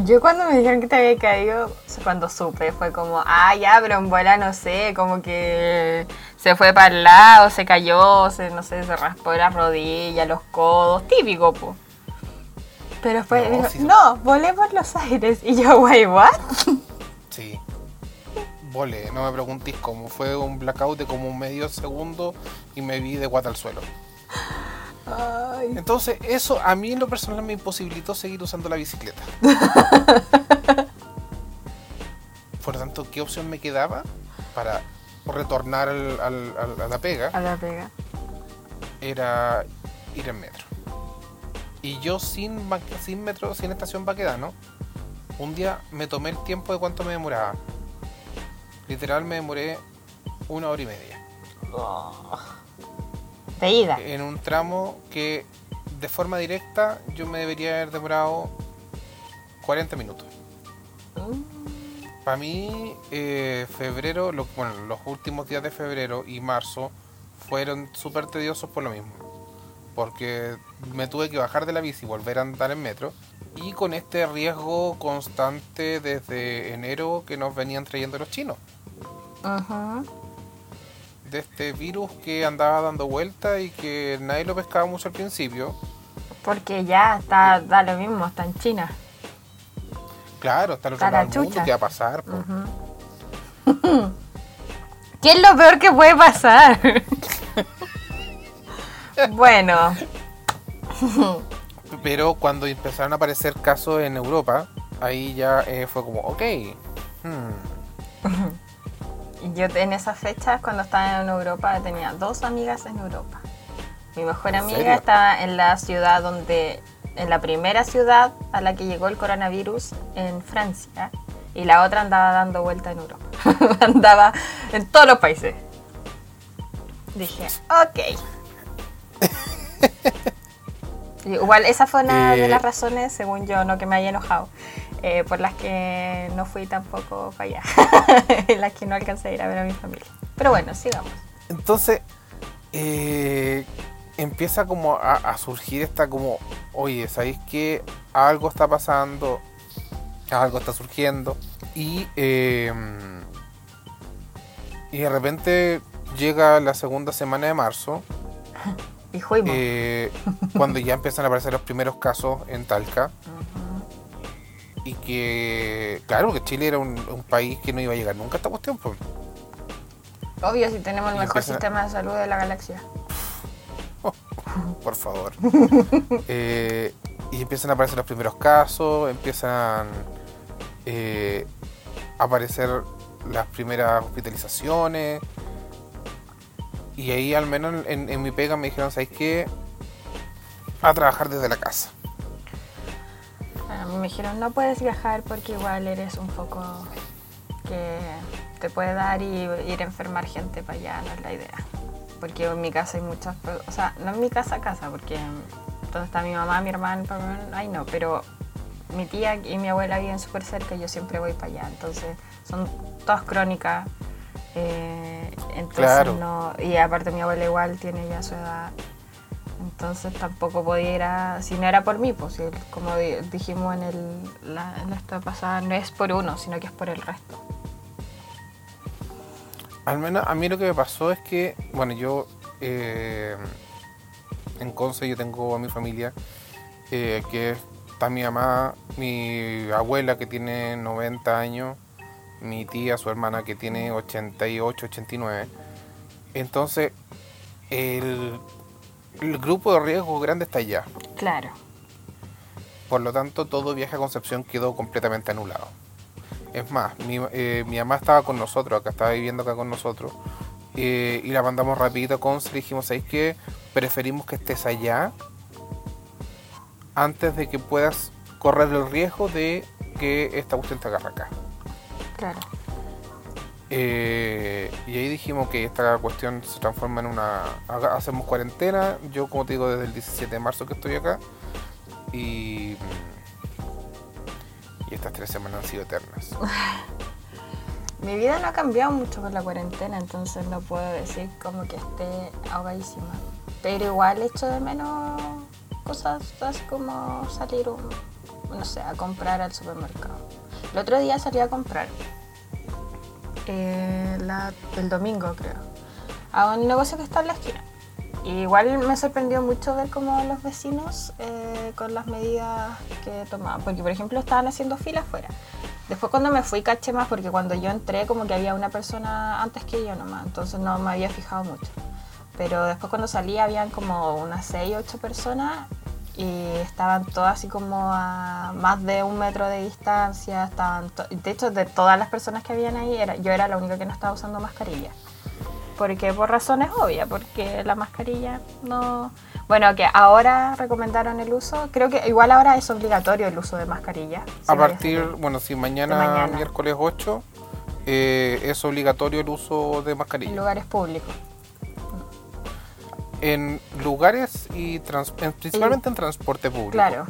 Yo cuando me dijeron que te había caído, cuando supe, fue como, ah, ya, pero en bola no sé, como que se fue para el lado, se cayó, se, no sé, se raspó las rodillas, los codos, típico, po. Pero después No, dijo, sí. no, volé por los aires. Y yo, guay, what? Sí. Volé, no me preguntéis cómo. Fue un blackout de como un medio segundo y me vi de guata al suelo. Ay. Entonces, eso a mí en lo personal me imposibilitó seguir usando la bicicleta. Por lo tanto, ¿qué opción me quedaba para retornar al- al- al- a la pega? A la pega. Era ir en metro. Y yo sin, sin metro, sin estación Baquedano, un día me tomé el tiempo de cuánto me demoraba. Literal me demoré una hora y media. De ida. En un tramo que de forma directa yo me debería haber demorado 40 minutos. Para mí, eh, febrero, lo- bueno, los últimos días de febrero y marzo fueron súper tediosos por lo mismo. Porque me tuve que bajar de la bici y volver a andar en metro. Y con este riesgo constante desde enero que nos venían trayendo los chinos. De este virus que andaba dando vuelta y que nadie lo pescaba mucho al principio. Porque ya está, da lo mismo, está en China. Claro, otro Está la lado del mundo, chucha. ¿qué va a pasar? ¿Qué es lo peor que puede pasar? bueno, Pero cuando empezaron a aparecer casos en Europa, ahí ya eh, fue como, ok. hmm, yo en esas fechas, cuando estaba en Europa, tenía dos amigas en Europa. Mi mejor ¿En amiga serio? estaba en la ciudad donde, en la primera ciudad a la que llegó el coronavirus, en Francia. Y la otra andaba dando vuelta en Europa. andaba en todos los países. Dije, ok. Igual esa fue una de Eh. las razones, según yo, no que me haya enojado, eh, por las que no fui tampoco para allá, las que no alcancé a ir a ver a mi familia. Pero bueno, sigamos. Entonces, eh, empieza como a, a surgir esta como, oye, ¿sabéis que algo está pasando? Algo está surgiendo. Y, eh, y de repente llega la segunda semana de marzo, Y eh, cuando ya empiezan a aparecer los primeros casos en Talca. Y que, claro, que Chile era un, un país que no iba a llegar nunca a esta cuestión. pues. Obvio, si tenemos el mejor empieza- sistema de salud de la galaxia. por favor. Eh, y empiezan a aparecer los primeros casos, empiezan eh, a aparecer las primeras hospitalizaciones. Y ahí al menos en, en mi pega me dijeron, ¿sabes qué? A trabajar desde la casa. Mí me dijeron, no puedes viajar porque igual eres un foco que te puede dar y ir a enfermar gente para allá, no es la idea. Porque en mi casa hay muchas, o sea, no en mi casa, casa, porque donde está mi mamá, mi hermano, mi papá, ay no, pero mi tía y mi abuela viven súper cerca y yo siempre voy para allá, entonces son todas crónicas. eh, entonces Claro. no, y aparte mi abuela igual tiene ya su edad. Entonces tampoco podía ir si no era por mí, pues como di- dijimos en, el, la, esta pasada, no es por uno, sino que es por el resto. Al menos a mí lo que me pasó es que, bueno, yo eh, en Conce yo tengo a mi familia, eh, que está mi mamá, mi abuela que tiene 90 años, mi tía, su hermana que tiene 88, 89. Entonces, el, el grupo de riesgo grande está allá. Claro. Por lo tanto, todo viaje a Concepción quedó completamente anulado. Es más, mi, eh, mi mamá estaba con nosotros, acá estaba viviendo acá con nosotros, eh, y la mandamos rapidito a Conce y le dijimos, ¿sabes qué? Preferimos que estés allá antes de que puedas correr el riesgo de que esta cuestión te agarre acá. Claro. Eh, y ahí dijimos que esta cuestión se transforma en una... Hacemos cuarentena, yo como te digo desde el 17 de marzo que estoy acá, y... Y estas tres semanas han sido eternas. Mi vida no ha cambiado mucho con la cuarentena, entonces no puedo decir como que esté ahogadísima. Pero igual echo de menos cosas así como salir, un- no sé, a comprar al supermercado. El otro día salí a comprar, eh, la- el domingo creo, a un negocio que está en la esquina. Igual me sorprendió mucho ver cómo los vecinos eh, con las medidas que tomaban, porque por ejemplo estaban haciendo fila afuera. Después cuando me fui caché más porque cuando yo entré como que había una persona antes que yo nomás, entonces no me había fijado mucho. Pero después cuando salí habían como unas 6, 8 personas y estaban todas así como a más de un metro de distancia. Estaban de hecho, de todas las personas que habían ahí, era, yo era la única que no estaba usando mascarilla. Porque por razones obvias, porque la mascarilla no... Bueno, que ahora recomendaron el uso, creo que igual ahora es obligatorio el uso de mascarilla. si A partir, bueno, si mañana, mañana. miércoles 8, eh, es obligatorio el uso de en mascarilla. lugares públicos. En lugares y trans- en- principalmente en transporte público. Claro.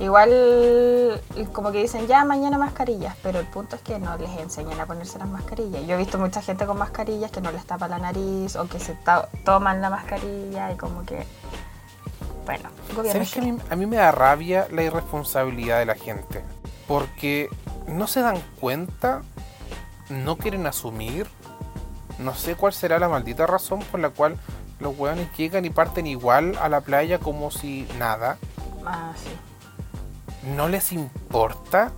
Igual, como que dicen ya mañana mascarillas, pero el punto es que no les enseñan a ponerse las mascarillas. Yo he visto mucha gente con mascarillas que no les tapa la nariz o que se toman la mascarilla y como que. Bueno, gobierno. ¿Sabes que a mí, a mí me da rabia la irresponsabilidad de la gente? Porque no se dan cuenta, no quieren asumir, no sé cuál será la maldita razón por la cual los hueones llegan y parten igual a la playa como si nada. Ah, sí. No les importa.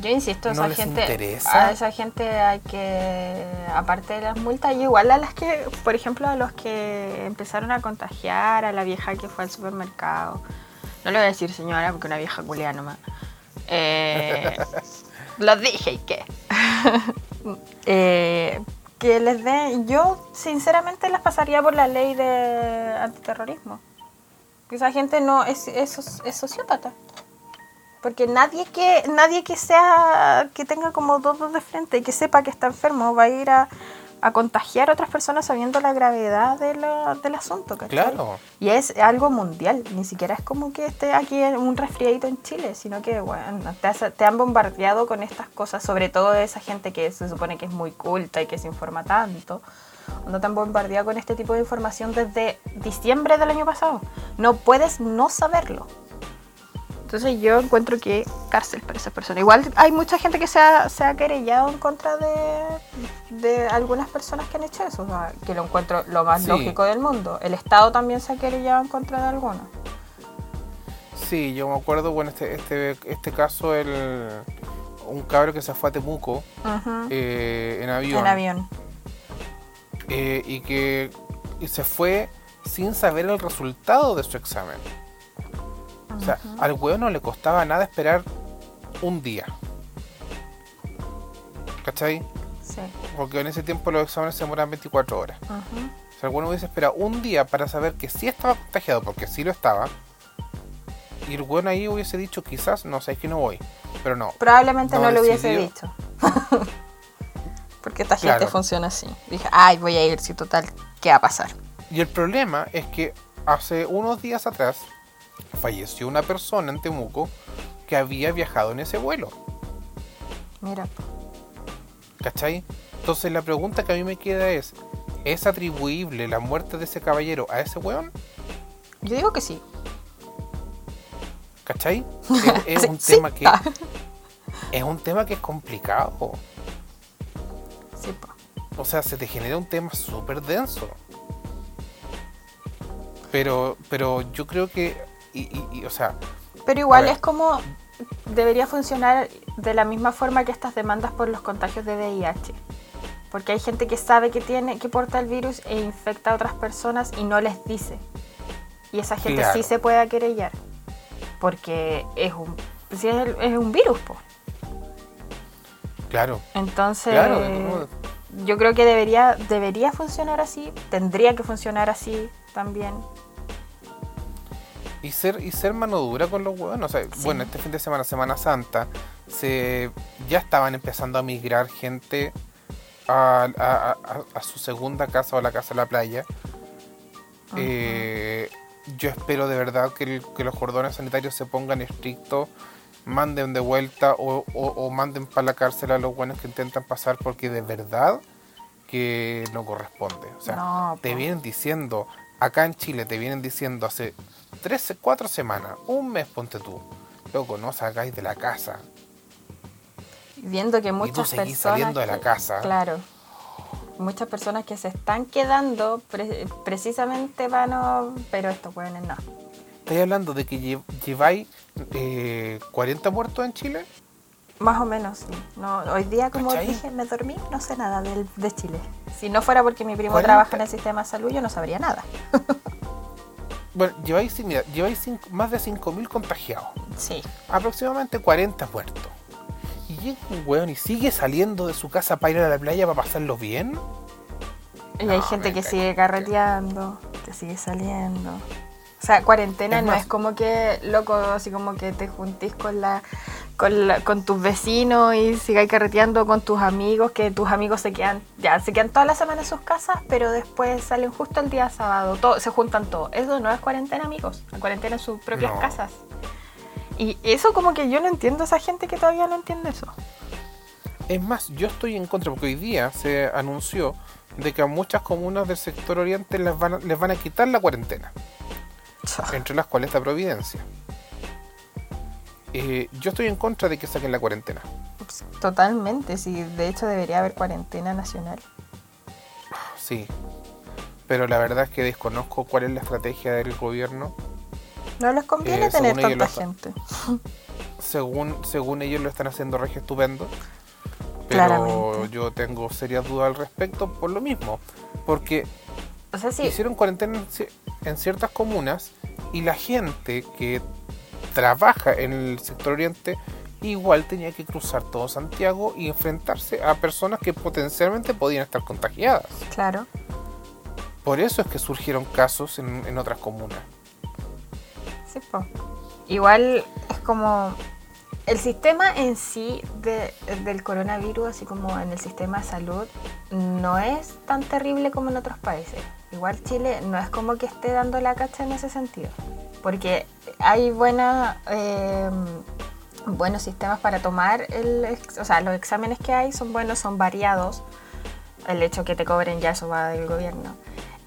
Yo insisto, ¿No esa les gente, interesa? a esa gente hay que, aparte de las multas, igual a las que, por ejemplo, a los que empezaron a contagiar, a la vieja que fue al supermercado, no le voy a decir señora porque una vieja culia nomás, eh, lo dije y qué, Eh, que les den, yo sinceramente las pasaría por la ley de antiterrorismo, esa gente no es, es, es sociópata. Porque nadie que, nadie que sea, que tenga como dos dedos de frente y que sepa que está enfermo va a ir a, a contagiar a otras personas sabiendo la gravedad de del asunto, ¿cachai? Claro. Y es algo mundial, ni siquiera es como que esté aquí un resfriadito en Chile, sino que, bueno, te, has- te han bombardeado con estas cosas, sobre todo esa gente que se supone que es muy culta y que se informa tanto. No te han bombardeado con este tipo de información desde diciembre del año pasado. No puedes no saberlo. Entonces yo encuentro que cárcel para esa persona. Igual hay mucha gente que se ha, se ha querellado en contra de, de algunas personas que han hecho eso, o sea, que lo encuentro lo más Sí. lógico del mundo. El Estado también se ha querellado en contra de algunos. Sí, yo me acuerdo, bueno, este, este, este caso, el, un cabro que se fue a Temuco eh, en avión. En avión. eh, y que y se fue sin saber el resultado de su examen. O sea, al huevo no le costaba nada esperar un día. ¿Cachai? Sí. Porque en ese tiempo los exámenes se demoran 24 horas. Ujú. O sea, el huevo hubiese esperado un día para saber que sí estaba contagiado, porque sí lo estaba. Y el huevo ahí hubiese dicho, quizás, no sé, que no voy. Pero no. Probablemente no, No lo hubiese dicho. Porque esta gente Claro. funciona así. Dije, ay, voy a ir, si total, ¿qué va a pasar? Y el problema es que hace unos días atrás falleció una persona en Temuco que había viajado en ese vuelo. Mira, ¿Cachai? Entonces la pregunta que a mí me queda es, ¿es atribuible la muerte de ese caballero a ese weón? Yo digo que sí. ¿Cachai? Es, un sí. tema que es un tema que es complicado. Sí, po. O sea, se te genera un tema súper denso. Pero, pero yo creo que, y, y- y, o sea, Pero igual es como debería funcionar de la misma forma que estas demandas por los contagios de VIH. Porque hay gente que sabe que tiene, que porta el virus e infecta a otras personas y no les dice. Y esa gente Claro. sí se puede querellar. Porque es un, sí es, el- es un virus, po. claro, Entonces, claro. yo creo que debería, debería funcionar así, tendría que funcionar así también. Y ser, y ser mano dura con los huevos. O sea, Sí. bueno, este fin de semana, Semana Santa, se ya estaban empezando a migrar gente a, a- a- a su segunda casa o a la casa de la playa. Eh, yo espero de verdad que, el- que los cordones sanitarios se pongan estrictos, manden de vuelta o, o- o manden para la cárcel a los buenos que intentan pasar porque de verdad que no corresponde. O sea, No, te vienen diciendo, acá en Chile te vienen diciendo hace tres, cuatro semanas, un mes ponte tú, loco, no salgáis de la casa. viendo que tú muchas seguís personas saliendo de la casa. claro muchas personas que se están quedando pre- precisamente van a pero estos hueones no ¿Estáis hablando de que lle- lleváis eh, 40 muertos en Chile? más o menos sí no hoy día como ¿Cachai? dije me dormí no sé nada del, de Chile si no fuera porque mi primo 40. trabaja en el sistema de salud yo no sabría nada Bueno, lleváis, mira, lleváis cinco- más de 5.000 contagiados. sí aproximadamente 40 muertos. Y llega un weón y sigue saliendo de su casa para ir a la playa para pasarlo bien. y hay No, gente que sigue carreteando que sigue saliendo o sea, cuarentena Es no más- es como que, loco, así como que te juntís con la, con la- con tus vecinos y sigáis carreteando con tus amigos, que tus amigos se quedan, ya, se quedan toda la semana en sus casas, pero después salen justo el día sábado, todo, se juntan todos. Eso no es cuarentena, amigos. La cuarentena en sus propias No. casas. Y eso como que yo no entiendo a esa gente que todavía no entiende eso. Es más, yo estoy en contra porque hoy día se anunció de que a muchas comunas del sector oriente les van a, les van a quitar la cuarentena, entre las cuales está Providencia. Eh, yo estoy en contra de que saquen la cuarentena. Totalmente, sí. De hecho debería haber cuarentena nacional. Sí. Pero la verdad es que desconozco cuál es la estrategia del gobierno. No les conviene Eh, tener tanta gente. según, según ellos lo están haciendo regio estupendo. Pero Claramente. yo tengo serias dudas al respecto por lo mismo. Porque O sea, sí, hicieron cuarentena en ciertas comunas y la gente que trabaja en el sector oriente igual tenía que cruzar todo Santiago y enfrentarse a personas que potencialmente podían estar contagiadas. claro. Por eso es que surgieron casos en, en otras comunas. Sí, po. Igual es como el sistema en sí de- del coronavirus, así como en el sistema de salud, no es tan terrible como en otros países. Igual Chile no es como que esté dando la cacha en ese sentido, porque hay buena, eh, buenos sistemas para tomar, el, o sea, los exámenes que hay son buenos, son variados. El hecho que te cobren ya eso va del gobierno.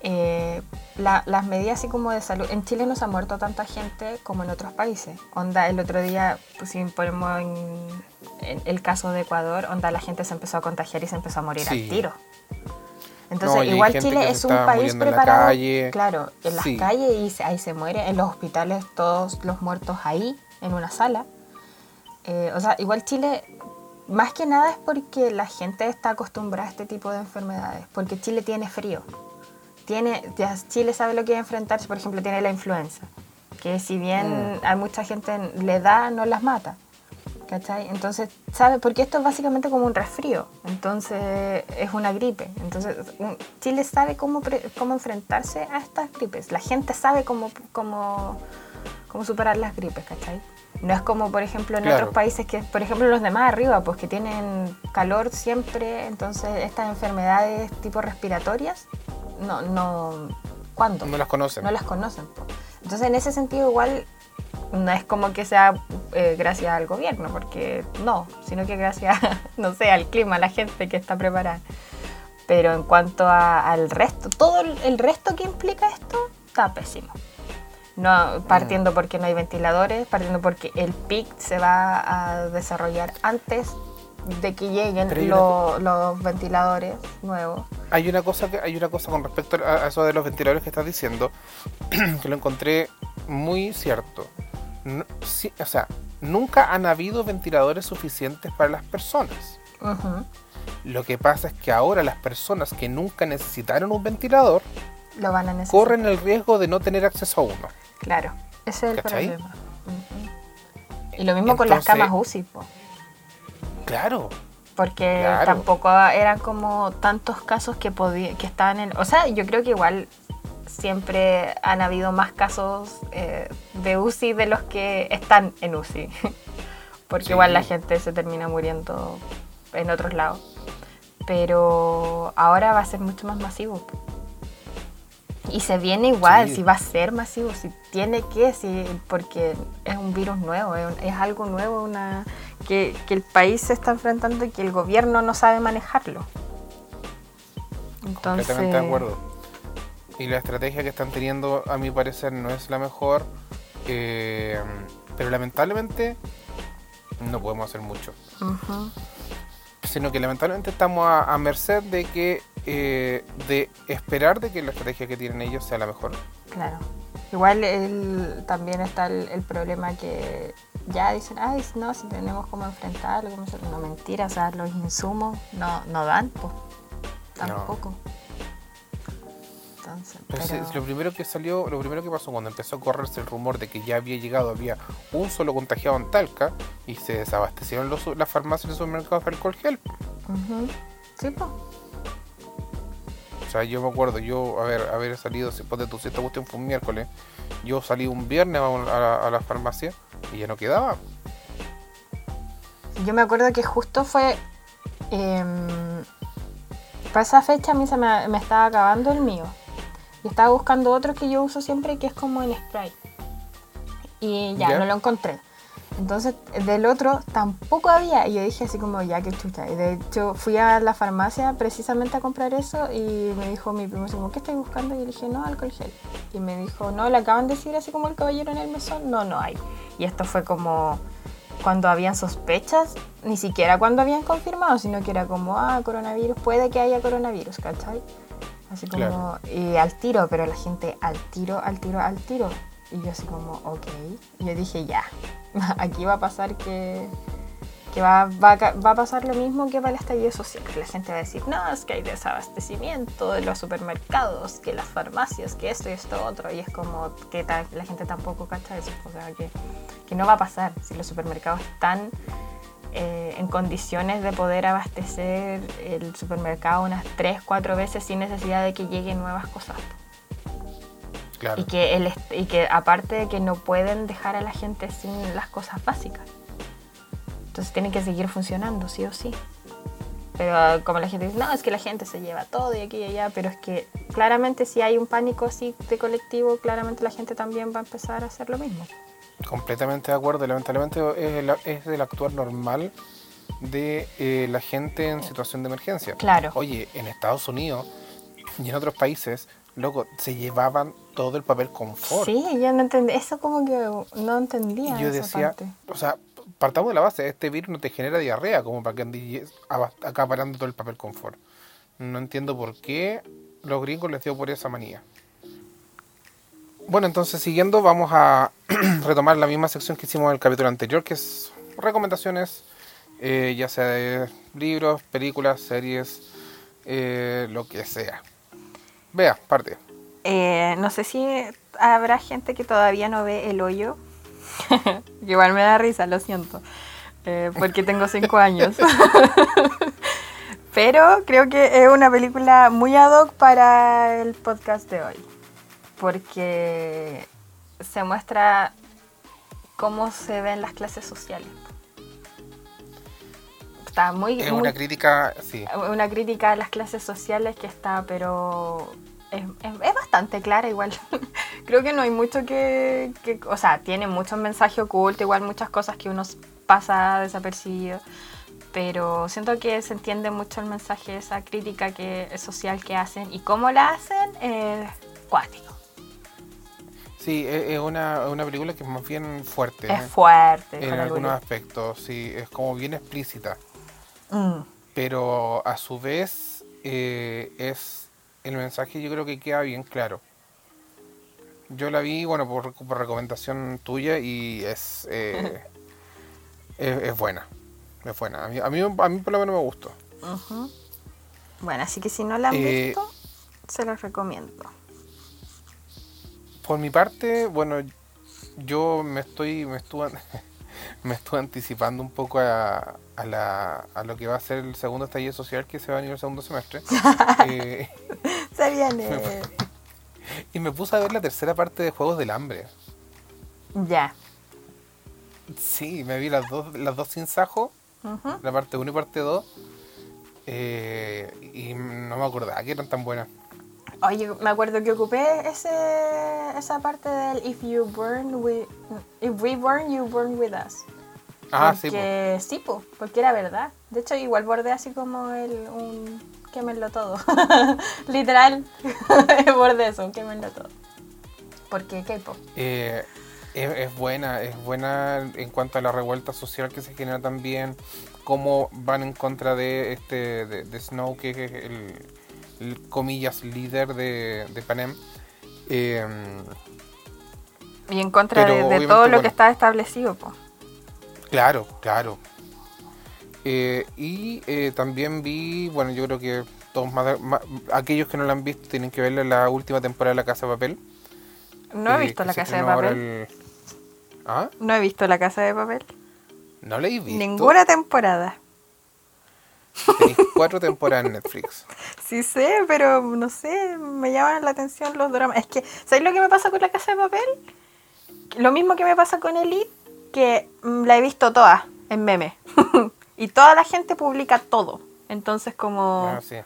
Eh, la- las medidas así como de salud, en Chile no se ha muerto tanta gente como en otros países. Onda, el otro día, pues, si ponemos en, en el caso de Ecuador, onda, la gente se empezó a contagiar y se empezó a morir Sí. al tiro. Entonces, No, igual Chile es un país en preparado. calle. Claro, en las Sí. calles y se- ahí se muere, en los hospitales todos los muertos ahí, en una sala. Eh, o sea, igual Chile, más que nada es porque la gente está acostumbrada a este tipo de enfermedades, porque Chile tiene frío. Tiene, ya Chile sabe lo que es enfrentarse, por ejemplo, tiene la influenza, que si bien Mm. a mucha gente le da, no las mata. ¿Cachai? Entonces, ¿sabe? Porque esto es básicamente como un resfrío. Entonces, es una gripe. Entonces, Chile sabe cómo, cómo enfrentarse a estas gripes. La gente sabe cómo, cómo, cómo superar las gripes, ¿cachai? No es como, por ejemplo, en Claro. otros países que, por ejemplo, los de más arriba, pues que tienen calor siempre. Entonces, estas enfermedades tipo respiratorias, no, no, ¿cuándo? No las conocen. no las conocen. Entonces, en ese sentido, igual no es como que sea eh, gracias al gobierno, porque no, sino que gracias, no sé, al clima, a la gente que está preparada. Pero en cuanto a- al resto, todo el, resto que implica esto, está pésimo. No, partiendo porque no hay ventiladores, partiendo porque el PIC se va a desarrollar antes de que lleguen lo- los ventiladores nuevos. Hay una cosa que hay una cosa con respecto a, eso de los ventiladores que estás diciendo que lo encontré muy cierto. No- sí, o sea, nunca han habido ventiladores suficientes para las personas. Lo que pasa es que ahora las personas que nunca necesitaron un ventilador Lo van a necesitar. corren el riesgo de no tener acceso a uno. Claro, ese es el ¿Cachai? problema. Y lo mismo con las camas UCI, po, Claro, porque Claro. tampoco eran como tantos casos que que estaban en... O sea, yo creo que igual siempre han habido más casos eh, de UCI de los que están en UCI. Porque Sí. igual la gente se termina muriendo en otros lados. Pero ahora va a ser mucho más masivo. Y se viene igual, Sí. si va a ser masivo, si tiene que, si, porque es un virus nuevo, es, es algo nuevo, una que, que el país se está enfrentando y que el gobierno no sabe manejarlo. Entonces, completamente de acuerdo. Y la estrategia que están teniendo, a mi parecer, no es la mejor. eh, pero lamentablemente no podemos hacer mucho. Sino que lamentablemente estamos a, a merced de que eh, de esperar de que la estrategia que tienen ellos sea la mejor. claro. Igual el- también está el, el problema que ya dicen, ay, no, si tenemos cómo enfrentarlo, cómo hacerlo". no mentira, o sea, los insumos no, no dan, pues, tampoco. Entonces, pero- lo primero que salió, lo primero que pasó cuando empezó a correrse el rumor de que ya había llegado, había un solo contagiado en Talca y se desabastecieron los, las farmacias y los supermercados de alcohol gel. Ujú. Sí, pues. O sea, yo me acuerdo, yo haber, haber salido, si ponte tu si esta cuestión fue un miércoles, yo salí un viernes a, a la, a la farmacia y ya no quedaba. Yo me acuerdo que justo fue. em, para esa fecha a mí se me, me estaba acabando el mío. Y estaba buscando otro que yo uso siempre que es como en spray. Y ya, ¿Ya? no lo encontré. Entonces, del otro tampoco había. Y yo dije así como, ya que chucha. Y de hecho, fui a la farmacia precisamente a comprar eso. Y me dijo mi primo, así como, ¿qué estoy buscando? Y yo le dije, no, alcohol gel. Y me dijo, no, le acaban de decir así como el caballero en el mesón. No, no hay. Y esto fue como cuando habían sospechas, ni siquiera cuando habían confirmado, sino que era como, ah, coronavirus, puede que haya coronavirus, ¿cachai? Así como, Claro. y al tiro, pero la gente al tiro, al tiro, al tiro. Y yo así como, ok. Y yo dije, ya, aquí va a pasar que, que va, va, va a pasar lo mismo que para el estallido social. La gente va a decir, no, es que hay desabastecimiento de los supermercados, que las farmacias, que esto y esto otro. Y es como que la gente tampoco cacha eso. O sea, que, que no va a pasar si los supermercados están eh, en condiciones de poder abastecer el supermercado unas 3, 4 veces sin necesidad de que lleguen nuevas cosas. Claro. Y que, el, y que aparte de que no pueden dejar a la gente sin las cosas básicas. Entonces tienen que seguir funcionando, sí o sí. Pero como la gente dice, no, es que la gente se lleva todo y aquí y allá, pero es que claramente si hay un pánico así de colectivo, claramente la gente también va a empezar a hacer lo mismo. Completamente de acuerdo. Lamentablemente es el, es el actuar normal de eh, la gente en situación de emergencia. Claro. Oye, en Estados Unidos y en otros países, loco, se llevaban todo el papel confort. Sí, yo no entendí, eso como que no entendía Y yo esa decía, parte. o sea, partamos de la base, este virus no te genera diarrea como para que andes acaparando todo el papel confort. No entiendo por qué los gringos les dio por esa manía. Bueno, entonces siguiendo vamos a retomar la misma sección que hicimos en el capítulo anterior, que es recomendaciones, eh, ya sea de libros, películas, series, eh, lo que sea. Vea, parte. Eh, no sé si habrá gente que todavía no ve El Hoyo. Igual me da risa, lo siento. Eh, porque tengo cinco años. Pero creo que es una película muy ad hoc para el podcast de hoy. Porque se muestra cómo se ven las clases sociales. Está muy, Es muy- una crítica, sí. una crítica a las clases sociales que está, pero es, es- es bastante clara igual. Creo que no hay mucho que, que- o sea, tiene muchos mensajes ocultos, igual muchas cosas que uno pasa desapercibido. Pero siento que se entiende mucho el mensaje, esa crítica que, social que hacen y cómo la hacen, es cuático. Sí, es una, una película que es más bien fuerte. Es fuerte. En algunos aspectos, sí, es como bien explícita. Mm, Pero a su vez eh, es el mensaje yo creo que queda bien claro. Yo la vi, bueno, por, por recomendación tuya y es, eh, es, es buena. Es buena. A mí, a, mí, a mí por lo menos me gustó. Bueno, así que si no la han Eh, visto, se los recomiendo. Por mi parte, bueno, yo me estoy, me estuve, me estuve anticipando un poco a, a, la, a lo que va a ser el segundo estallido social que se va a venir el segundo semestre. Eh, Se viene. y me puse a ver la tercera parte de Juegos del Hambre. ya. Sí, me vi las dos, las dos sin sajo, la parte 1 y parte 2. y no me acordaba que eran tan buenas. Oye, me acuerdo que ocupé ese, esa parte del If you burn with, If we burn, you burn with us. Ah, sí, pues. porque, sí, po, porque era verdad. De hecho, igual bordé así como el, un quémenlo todo. Literal, bordé eso, un quémenlo todo. Porque K-pop. Eh, es, es buena, es buena en cuanto a la revuelta social que se genera también, cómo van en contra de este de, de Snow, que es el, comillas líder de, de Panem. Eh, Y en contra de, todo lo bueno. que está establecido, po. claro, claro. Eh, y eh, también vi, bueno, yo creo que todos más, más- aquellos que no la han visto tienen que ver la última temporada de La Casa de Papel. No he eh, visto la casa de papel. el- ¿Ah? No he visto la casa de papel. ¿No la he visto? Ninguna temporada. Tenéis cuatro temporadas en Netflix. Sí sé, pero no sé, me llaman la atención los dramas. Es que, ¿sabes lo que me pasa con la casa de papel? Lo mismo que me pasa con Elite, que mm, la he visto toda en meme. y toda la gente publica todo. Entonces como, Ah, sí.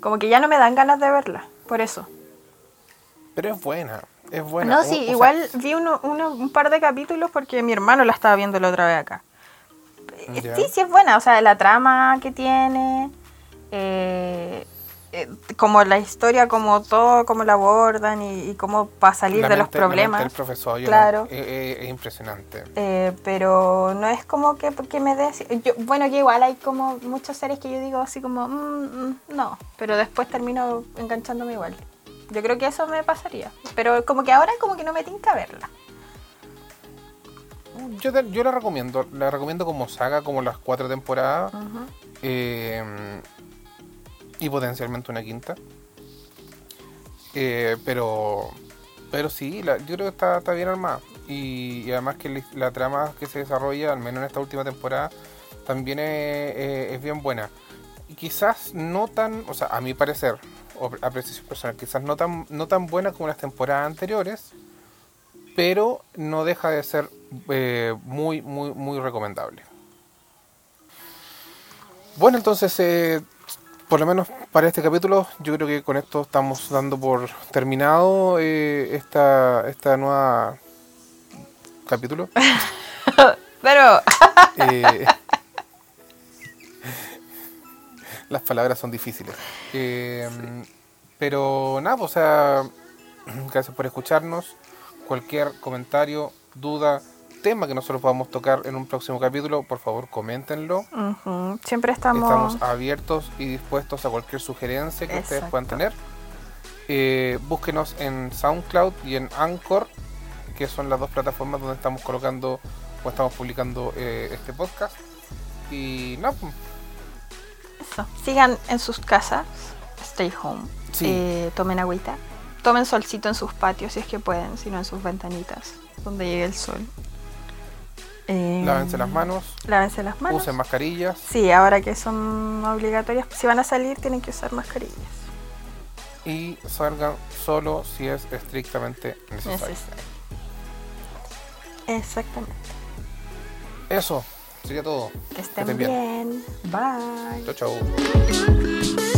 como que ya no me dan ganas de verla, por eso. Pero es buena, es buena. no, sí, o igual vi uno, uno- un par de capítulos porque mi hermano la estaba viendo la otra vez acá. Sí, sí es buena, o sea, la trama que tiene, eh, eh, como la historia, como todo, cómo la abordan y, y cómo para salir la de los mente- mente problemas. del profesor, Claro. es, es- es impresionante. Eh, pero no es como que, que me así- yo- bueno, que igual hay como muchas series que yo digo así como, "Mm, mm, no, pero después termino enganchándome igual. Yo creo que eso me pasaría. Pero como que ahora como que no me tinca verla. Yo, te- yo la recomiendo, la recomiendo como saga, como las cuatro temporadas eh, y potencialmente una quinta. Eh, pero pero sí, la- yo creo que está, está bien armada. Y, y además que la, la trama que se desarrolla, al menos en esta última temporada, también es, es- es bien buena. Y quizás no tan, o sea, a mi parecer, o apreciación personal, quizás no tan, no tan buena como las temporadas anteriores, pero no deja de ser eh, muy, muy, muy recomendable. Bueno, entonces, eh, por lo menos para este capítulo, yo creo que con esto estamos dando por terminado eh, esta, esta nueva capítulo. Pero... Las palabras son difíciles. Pero nada, pues, o sea, gracias por escucharnos. Cualquier comentario, duda, tema que nosotros podamos tocar en un próximo capítulo, por favor, coméntenlo. Siempre estamos... Estamos abiertos y dispuestos a cualquier sugerencia que ustedes puedan tener. Eh, búsquenos en SoundCloud y en Anchor, que son las dos plataformas donde estamos colocando o estamos publicando eh, este podcast. Y no, pues, Eso. Sigan en sus casas, stay home. Sí. Eh, tomen agüita. Tomen solcito en sus patios si es que pueden, si no en sus ventanitas, donde llegue el sol. Eh, lávense las manos, Lávense las manos. usen mascarillas Sí, ahora que son obligatorias, si van a salir tienen que usar mascarillas. y salgan solo si es estrictamente necesario. Necesario. Exactamente. Eso sería todo. Que estén estén bien. bien. Bye. Chao, chao.